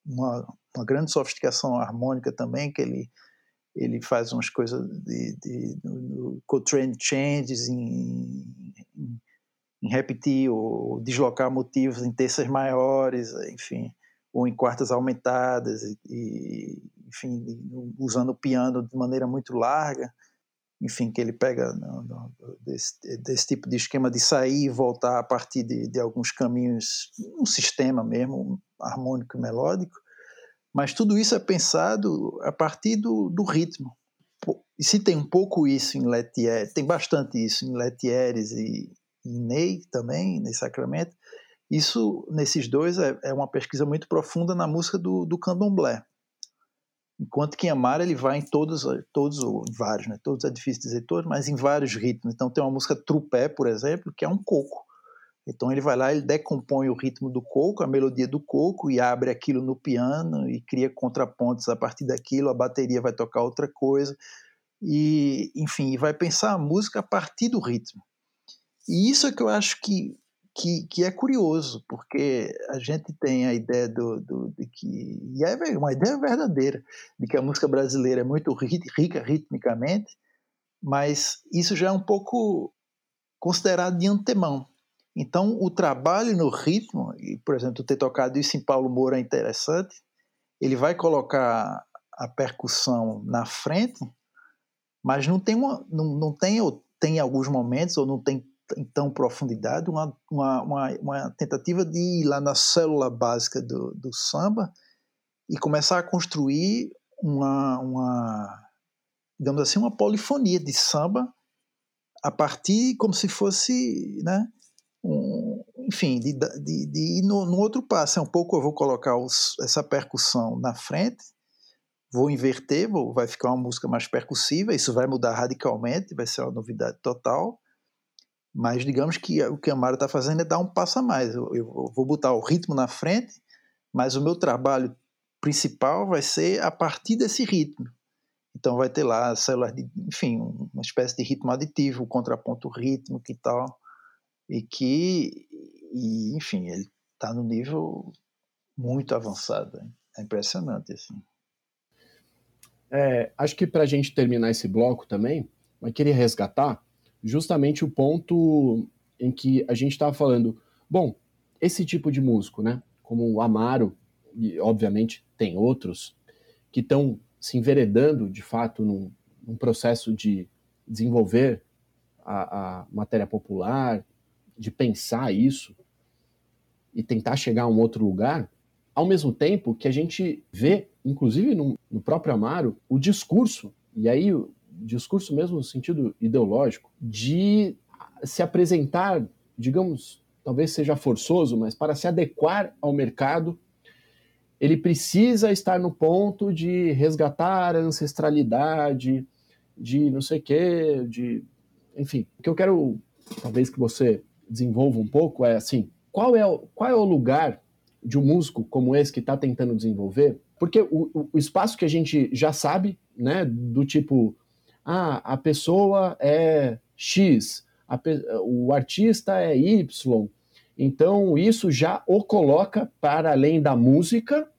uma, uma grande sofisticação harmônica também, que ele ele faz umas coisas de, de no, co-trend changes em, em, em, repetir ou deslocar motivos em terças maiores, enfim, ou em quartas aumentadas, e, enfim, usando o piano de maneira muito larga, enfim, que ele pega no, no, desse, desse, tipo de esquema de sair e voltar a partir de, de alguns caminhos, um sistema mesmo, harmônico e melódico, mas tudo isso é pensado a partir do, do ritmo. E se tem um pouco isso em Letier, tem bastante isso em Letieres e em Ney também, nesse Sacramento, isso, nesses dois, é, é, uma pesquisa muito profunda na música do, do candomblé. Enquanto que em Amara ele vai em todos, todos em vários, né? todos é difícil dizer todos, mas em vários ritmos. Então tem uma música Trupé, por exemplo, que é um coco. Então ele vai lá, ele decompõe o ritmo do coco, a melodia do coco e abre aquilo no piano e cria contrapontos a partir daquilo, a bateria vai tocar outra coisa e, enfim, vai pensar a música a partir do ritmo. E isso é que eu acho que que, que, é curioso, porque a gente tem a ideia do, do, de que, e é uma ideia verdadeira, de que a música brasileira é muito rica ritmicamente, mas isso já é um pouco considerado de antemão. Então, o trabalho no ritmo, e, por exemplo, ter tocado isso em Paulo Moura é interessante, ele vai colocar a percussão na frente, mas não tem, uma, não, não tem, ou tem alguns momentos, ou não tem em tão profundidade, uma, uma, uma, uma, tentativa de ir lá na célula básica do, do samba e começar a construir uma, uma, digamos assim, uma polifonia de samba a partir como se fosse, né, um, enfim, de, de, de ir no, no, outro passo. É um pouco eu vou colocar os, essa percussão na frente, vou inverter, vou, vai ficar uma música mais percussiva, isso vai mudar radicalmente, vai ser uma novidade total. Mas digamos que o que a Mara está fazendo é dar um passo a mais. Eu, eu, vou botar o ritmo na frente, mas o meu trabalho principal vai ser a partir desse ritmo. Então vai ter lá células de, enfim, uma espécie de ritmo aditivo, contraponto rítmico e tal e que, e, enfim, ele está no nível muito avançado. É impressionante, assim. É, acho que para a gente terminar esse bloco também, eu queria resgatar justamente o ponto em que a gente estava falando, bom, esse tipo de músico, né, como o Amaro, e obviamente tem outros, que estão se enveredando de fato num, num processo de desenvolver a, a matéria popular, de pensar isso e tentar chegar a um outro lugar, ao mesmo tempo que a gente vê, inclusive no, no próprio Amaro, o discurso, e aí o discurso mesmo no sentido ideológico, de se apresentar, digamos, talvez seja forçoso, mas para se adequar ao mercado, ele precisa estar no ponto de resgatar a ancestralidade, de não sei o quê, de. Enfim, o que eu quero, talvez que você desenvolva um pouco é assim: qual é o, qual é o lugar de um músico como esse que está tentando desenvolver? Porque o, o, espaço que a gente já sabe, né, do tipo, ah, a pessoa é X, a, o artista é Y, então isso já o coloca para além da música,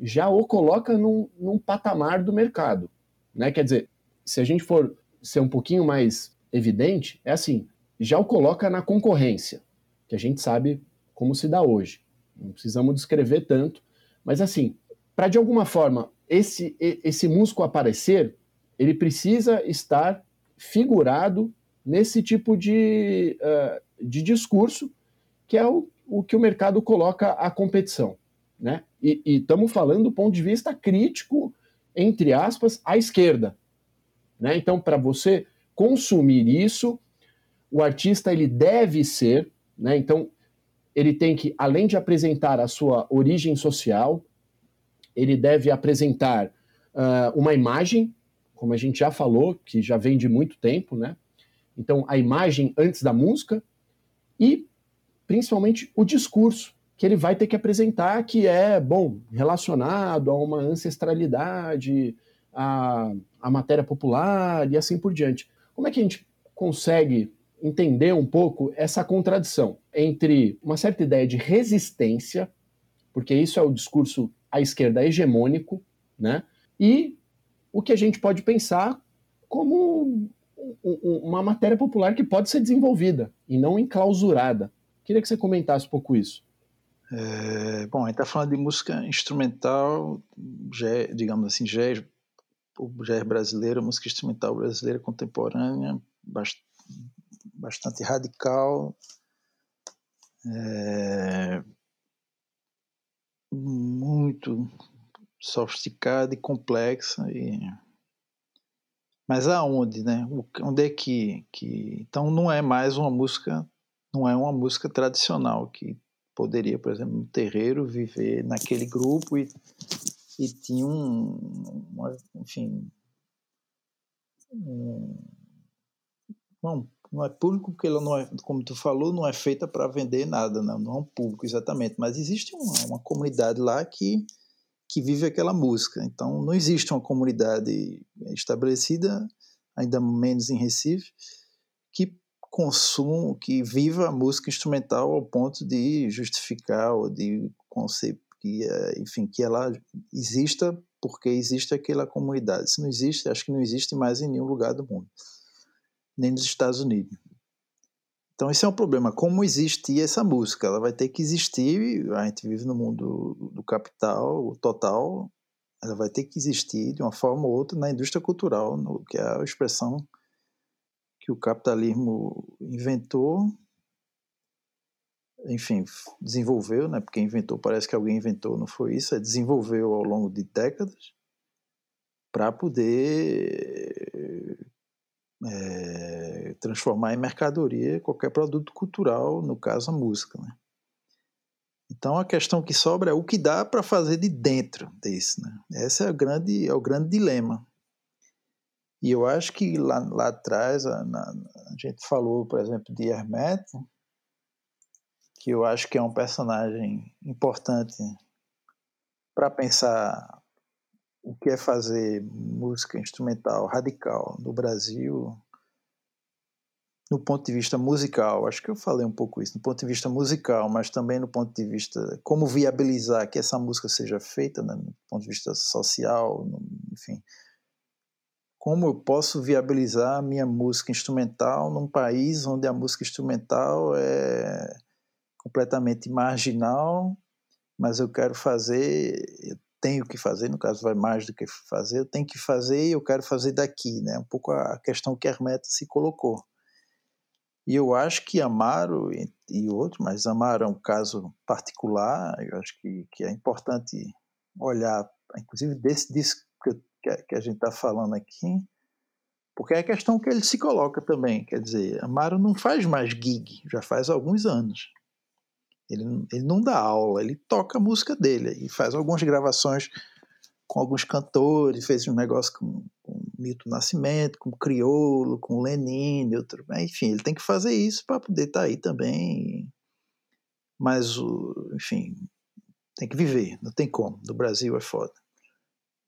já o coloca num, num patamar do mercado, né? Quer dizer, se a gente for ser um pouquinho mais evidente, é assim: já o coloca na concorrência, que a gente sabe como se dá hoje. Não precisamos descrever tanto, mas assim, para de alguma forma esse, esse músico aparecer, ele precisa estar figurado nesse tipo de, uh, de discurso, que é o, o que o mercado coloca a competição. Né? E estamos falando do ponto de vista crítico, entre aspas, à esquerda. Né? Então, para você consumir isso, o artista ele deve ser, né? Então ele tem que, além de apresentar a sua origem social, ele deve apresentar uh, uma imagem, como a gente já falou, que já vem de muito tempo, né? Então a imagem antes da música e principalmente o discurso que ele vai ter que apresentar, que é bom relacionado a uma ancestralidade, a, a matéria popular e assim por diante. Como é que a gente consegue entender um pouco essa contradição entre uma certa ideia de resistência, porque isso é o discurso à esquerda hegemônico, né? E o que a gente pode pensar como uma matéria popular que pode ser desenvolvida e não enclausurada. Queria que você comentasse um pouco isso. É, bom, a gente está falando de música instrumental, jazz, digamos assim, jazz, jazz brasileiro, música instrumental brasileira contemporânea, bastante radical, é, muito sofisticada e complexa e mas aonde, né? Onde é que, que então não é mais uma música, não é uma música tradicional que poderia, por exemplo, no terreiro viver naquele grupo e, e tinha um, uma, enfim, um, não, não é público porque ela não é, como tu falou, não é feita para vender nada, não, não é um público exatamente, mas existe uma, uma comunidade lá que que vive aquela música. Então, não existe uma comunidade estabelecida, ainda menos em Recife, que consuma, que viva a música instrumental ao ponto de justificar ou de conceber que, eh, enfim, que ela exista porque existe aquela comunidade. Se não existe, acho que não existe mais em nenhum lugar do mundo, nem nos Estados Unidos. Então esse é um problema. Como existir essa música? Ela vai ter que existir. A gente vive no mundo do capital total. Ela vai ter que existir de uma forma ou outra na indústria cultural, no, que é a expressão que o capitalismo inventou, enfim, desenvolveu, né? Porque inventou, parece que alguém inventou, não foi isso? É desenvolveu ao longo de décadas para poder é, transformar em mercadoria qualquer produto cultural, no caso a música. Né? Então a questão que sobra é o que dá para fazer de dentro desse. Né? Esse é o grande, é o grande dilema. E eu acho que lá, lá atrás a, na, a gente falou, por exemplo, de Hermeto, que eu acho que é um personagem importante para pensar o que é fazer música instrumental radical no Brasil, no ponto de vista musical, acho que eu falei um pouco isso, no ponto de vista musical, mas também no ponto de vista como viabilizar que essa música seja feita, né, no ponto de vista social, enfim. Como eu posso viabilizar a minha música instrumental num país onde a música instrumental é completamente marginal, mas eu quero fazer, tenho que fazer, no caso vai mais do que fazer, eu tenho que fazer e eu quero fazer daqui, né? Um pouco a questão que Hermeto se colocou. E eu acho que Amaro e, e outros, mas Amaro é um caso particular, eu acho que, que é importante olhar, inclusive desse disco que, que a gente está falando aqui, porque é a questão que ele se coloca também, quer dizer, Amaro não faz mais gig, já faz alguns anos. Ele, ele não dá aula, ele toca a música dele e faz algumas gravações com alguns cantores, fez um negócio com, com Milton Nascimento, com Criolo, com Lenin, outro, enfim, ele tem que fazer isso para poder estar tá aí também. Mas, enfim, tem que viver, não tem como. No Brasil é foda.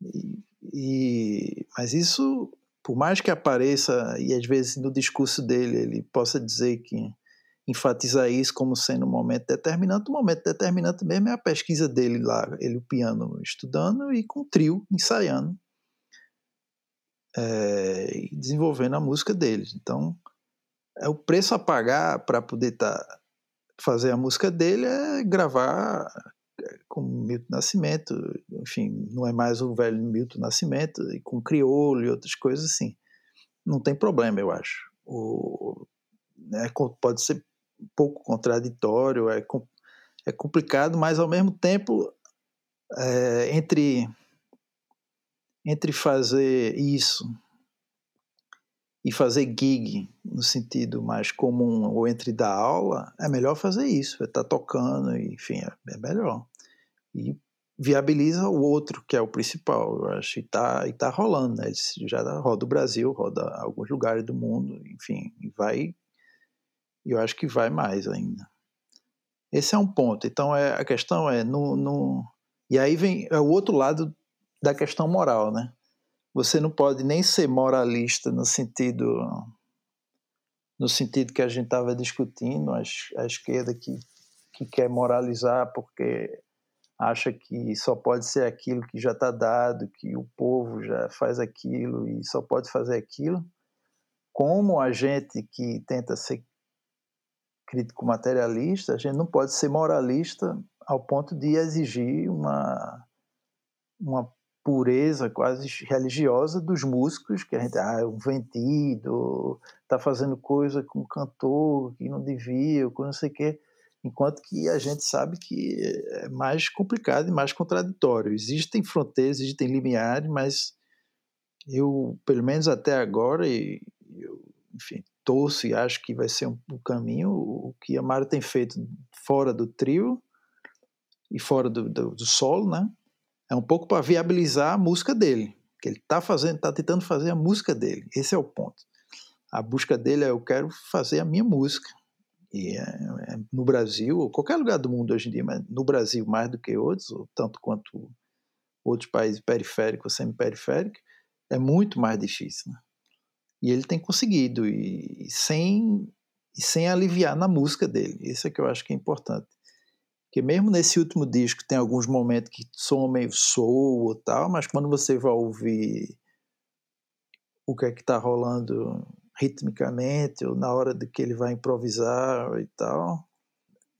E, e, mas isso, por mais que apareça, e às vezes no discurso dele ele possa dizer que enfatizar isso como sendo um momento determinante. O momento determinante mesmo é a pesquisa dele lá, ele o piano estudando e com o trio ensaiando é, e desenvolvendo a música deles. Então, é o preço a pagar para poder tá, fazer a música dele é gravar é, com Milton Nascimento, enfim, não é mais o velho Milton Nascimento, e com crioulo e outras coisas assim. Não tem problema, eu acho. O, né, pode ser um pouco contraditório, é, é complicado, mas ao mesmo tempo, é, entre, entre fazer isso e fazer gig no sentido mais comum, ou entre dar aula, é melhor fazer isso, é estar tá tocando, enfim, é, é melhor. E viabiliza o outro, que é o principal, eu acho, e tá, e tá rolando, né? Já roda o Brasil, roda alguns lugares do mundo, enfim, e vai e eu acho que vai mais ainda. Esse é um ponto. Então é, a questão é no, no e aí vem é o outro lado da questão moral, né? Você não pode nem ser moralista no sentido no sentido que a gente estava discutindo, a, a esquerda que, que quer moralizar porque acha que só pode ser aquilo que já está dado, que o povo já faz aquilo e só pode fazer aquilo, como a gente que tenta ser crítico materialista, a gente não pode ser moralista ao ponto de exigir uma, uma pureza quase religiosa dos músicos, que a gente, ah, é um vendido, está fazendo coisa com cantor que não devia, com não sei o quê enquanto que a gente sabe que é mais complicado e mais contraditório. Existem fronteiras, existem limiares, mas eu, pelo menos até agora, eu, enfim, torço e acho que vai ser um, um caminho o que a Mário tem feito fora do trio e fora do, do, do solo, né? É um pouco para viabilizar a música dele, que ele está fazendo, está tentando fazer a música dele. Esse é o ponto. A busca dele é eu quero fazer a minha música e é, é, no Brasil, ou qualquer lugar do mundo hoje em dia, mas no Brasil mais do que outros, tanto quanto outros países periféricos ou semi-periféricos, é muito mais difícil. Né? E ele tem conseguido, e, e, sem, e sem aliviar na música dele. Isso é que eu acho que é importante. Porque mesmo nesse último disco tem alguns momentos que soam meio soul ou tal, mas quando você vai ouvir o que é que está rolando ritmicamente ou na hora de que ele vai improvisar e tal,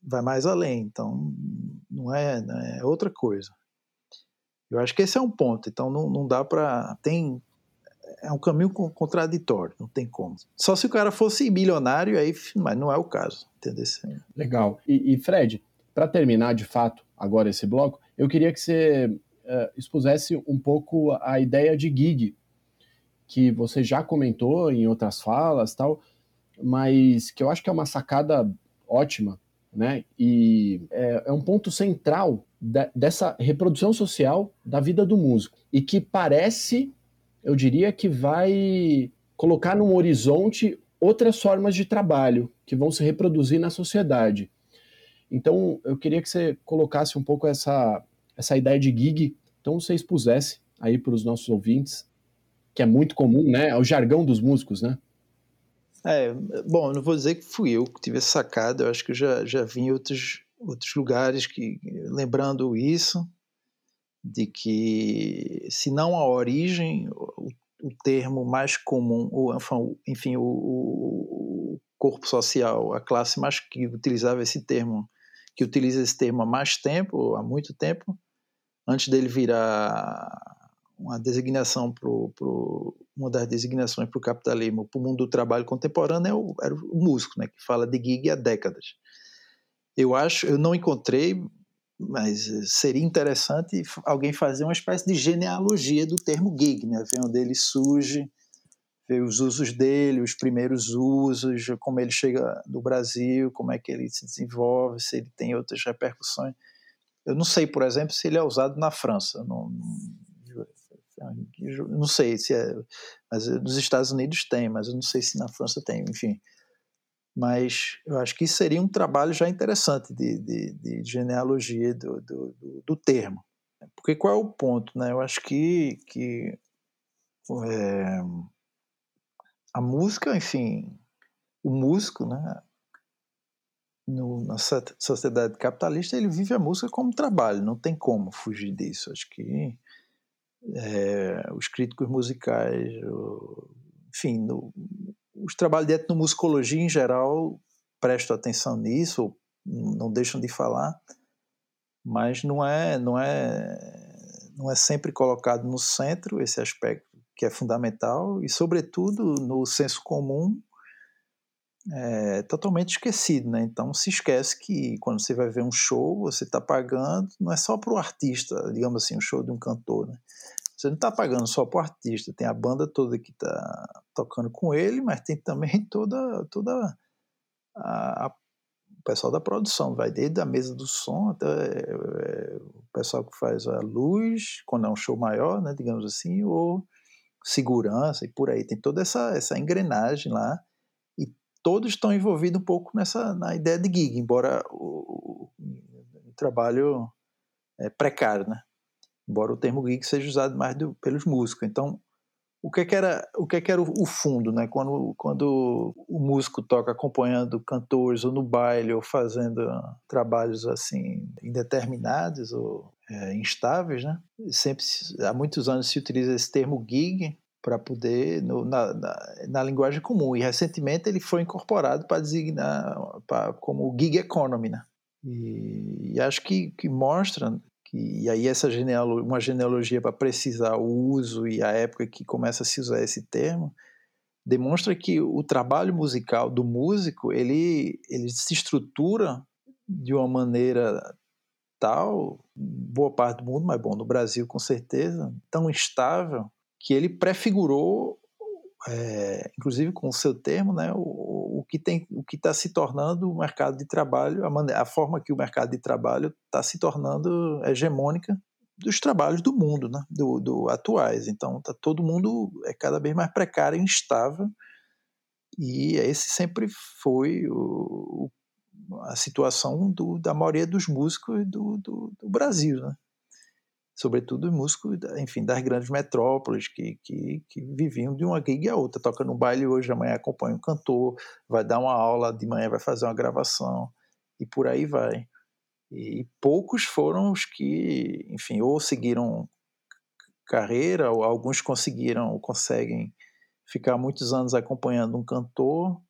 vai mais além. Então, não é, não é outra coisa. Eu acho que esse é um ponto. Então, não, não dá para. Tem. É um caminho contraditório, não tem como. Só se o cara fosse milionário, aí, mas não é o caso, entendeu? Legal. E, e Fred, para terminar de fato agora esse bloco, eu queria que você uh, expusesse um pouco a ideia de gig que você já comentou em outras falas tal, mas que eu acho que é uma sacada ótima, né? E é, é um ponto central de, dessa reprodução social da vida do músico e que parece, eu diria, que vai colocar num horizonte outras formas de trabalho que vão se reproduzir na sociedade. Então, eu queria que você colocasse um pouco essa, essa ideia de gig, então você expusesse aí para os nossos ouvintes que é muito comum, né? É o jargão dos músicos, né? É, bom, não vou dizer que fui eu que tive essa sacada, eu acho que eu já, já vi em outros, outros lugares que, lembrando isso, de que, se não a origem, o, o termo mais comum, ou, enfim, o, o, corpo social, a classe mais que utilizava esse termo, que utiliza esse termo há mais tempo, há muito tempo, antes dele virar uma designação pro uma das designações para o capitalismo, para o mundo do trabalho contemporâneo, é o, era o músico, né, que fala de gig há décadas. Eu acho, eu não encontrei, mas seria interessante alguém fazer uma espécie de genealogia do termo gig, né, ver onde ele surge, ver os usos dele, os primeiros usos, como ele chega do Brasil, como é que ele se desenvolve, se ele tem outras repercussões. Eu não sei, por exemplo, se ele é usado na França. Não, não sei se é, mas nos Estados Unidos tem, mas eu não sei se na França tem, enfim. Mas eu acho que isso seria um trabalho já interessante de, de, de genealogia do, do, do, do, termo. Porque qual é o ponto? Né? Eu acho que, que é, a música, enfim, o músico, né, no, na sociedade capitalista, ele vive a música como trabalho, não tem como fugir disso. Acho que é, os críticos musicais, enfim, no, os trabalhos de etnomusicologia em geral prestam atenção nisso, não deixam de falar, mas não é, não é, não é sempre colocado no centro esse aspecto que é fundamental e, sobretudo, no senso comum é totalmente esquecido, né? Então se esquece que quando você vai ver um show, você está pagando, não é só para o artista, digamos assim, um show de um cantor, né? Você não está pagando só para o artista, tem a banda toda que está tocando com ele, mas tem também toda, toda a, a, o pessoal da produção, vai desde a mesa do som até é, o pessoal que faz a luz, quando é um show maior, né, digamos assim, ou segurança e por aí. Tem toda essa, essa engrenagem lá todos estão envolvidos um pouco nessa na ideia de gig, embora o, o, o trabalho é precário, né? embora o termo geek seja usado mais do, pelos músicos. Então, o que, é que era o que, é que era o fundo, né? Quando, quando o músico toca acompanhando cantores ou no baile ou fazendo trabalhos assim indeterminados ou é, instáveis, né? Sempre há muitos anos se utiliza esse termo gig para poder no, na, na, na, linguagem comum e recentemente ele foi incorporado para designar pra, como gig economy, né? E, e acho que, que mostra que, e aí essa genealo, uma genealogia para precisar o uso e a época que começa a se usar esse termo, demonstra que o trabalho musical do músico, ele, ele se estrutura de uma maneira tal, boa parte do mundo, mas bom, no Brasil com certeza, tão estável, que ele prefigurou, é, inclusive com o seu termo, né, o, o que tem, o que está se tornando o mercado de trabalho, a, maneira, a forma que o mercado de trabalho está se tornando hegemônica dos trabalhos do mundo, né, do, do atuais. Então, tá todo mundo é cada vez mais precário instável. E esse sempre foi o, a situação do, da maioria dos músicos do, do, do Brasil, né? Sobretudo músicos, enfim, das grandes metrópoles que, que, que, viviam de uma gig a outra. Toca no baile hoje, amanhã acompanha um cantor, vai dar uma aula, de manhã vai fazer uma gravação e por aí vai. E poucos foram os que, enfim, ou seguiram carreira, ou alguns conseguiram, ou conseguem ficar muitos anos acompanhando um cantor,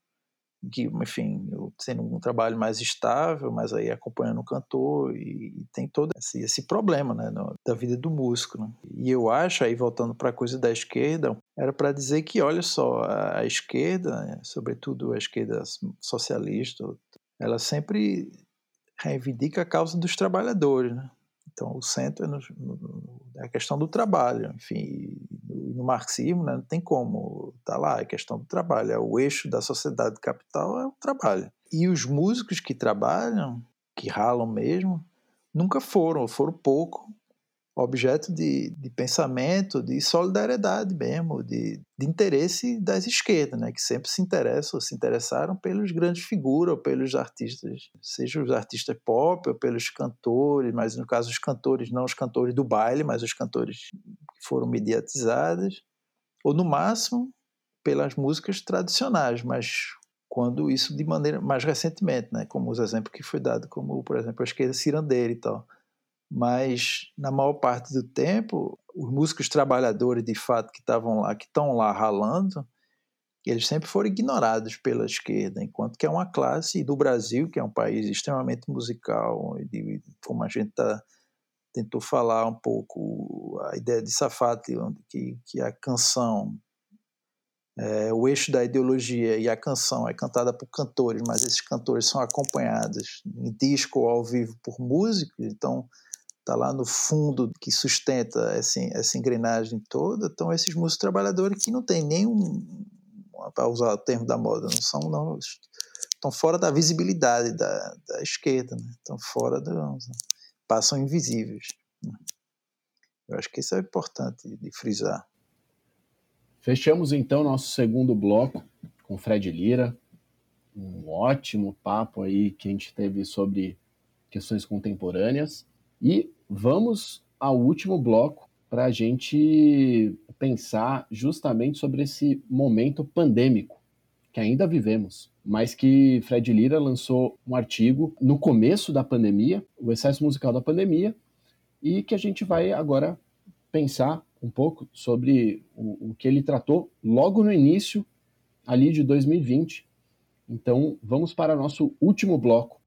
que, enfim, tendo um trabalho mais estável, mas aí acompanhando o cantor e, e tem todo esse, esse problema, né, no, da vida do músico. Né? E eu acho, aí voltando para a coisa da esquerda, era para dizer que, olha só, a, a esquerda, sobretudo a esquerda socialista, ela sempre reivindica a causa dos trabalhadores, né? Então, o centro é, no, no, a questão do trabalho, enfim, no, marxismo né, não tem como, tá lá, é questão do trabalho, é o eixo da sociedade capital é o trabalho. E os músicos que trabalham, que ralam mesmo, nunca foram, foram pouco, objeto de, de pensamento, de solidariedade mesmo, de, de interesse das esquerdas, né, que sempre se interessam, se interessaram pelos grandes figuras, ou pelos artistas, seja os artistas pop, ou pelos cantores, mas no caso os cantores, não os cantores do baile, mas os cantores que foram mediatizados, ou no máximo pelas músicas tradicionais, mas quando isso de maneira mais recentemente, né, como os exemplos que foi dado, como por exemplo a esquerda cirandeira e tal mas na maior parte do tempo, os músicos trabalhadores de fato que estavam lá, que estão lá ralando, eles sempre foram ignorados pela esquerda, enquanto que é uma classe do Brasil, que é um país extremamente musical, e como a gente tá, tentou falar um pouco, a ideia de Safati, que, que a canção, é, o eixo da ideologia e a canção é cantada por cantores, mas esses cantores são acompanhados em disco ou ao vivo por músicos, então está lá no fundo que sustenta essa, essa engrenagem toda, então esses músicos trabalhadores que não tem nenhum, para usar o termo da moda, não são, não, estão fora da visibilidade da, da esquerda, né? estão fora do, passam invisíveis. Né? Eu acho que isso é importante de frisar. Fechamos então nosso segundo bloco com Fred Lira, um ótimo papo aí que a gente teve sobre questões contemporâneas. E vamos ao último bloco para a gente pensar justamente sobre esse momento pandêmico que ainda vivemos, mas que Fred Lira lançou um artigo no começo da pandemia, o excesso musical da pandemia, e que a gente vai agora pensar um pouco sobre o, o que ele tratou logo no início ali de 2020. Então, vamos para nosso último bloco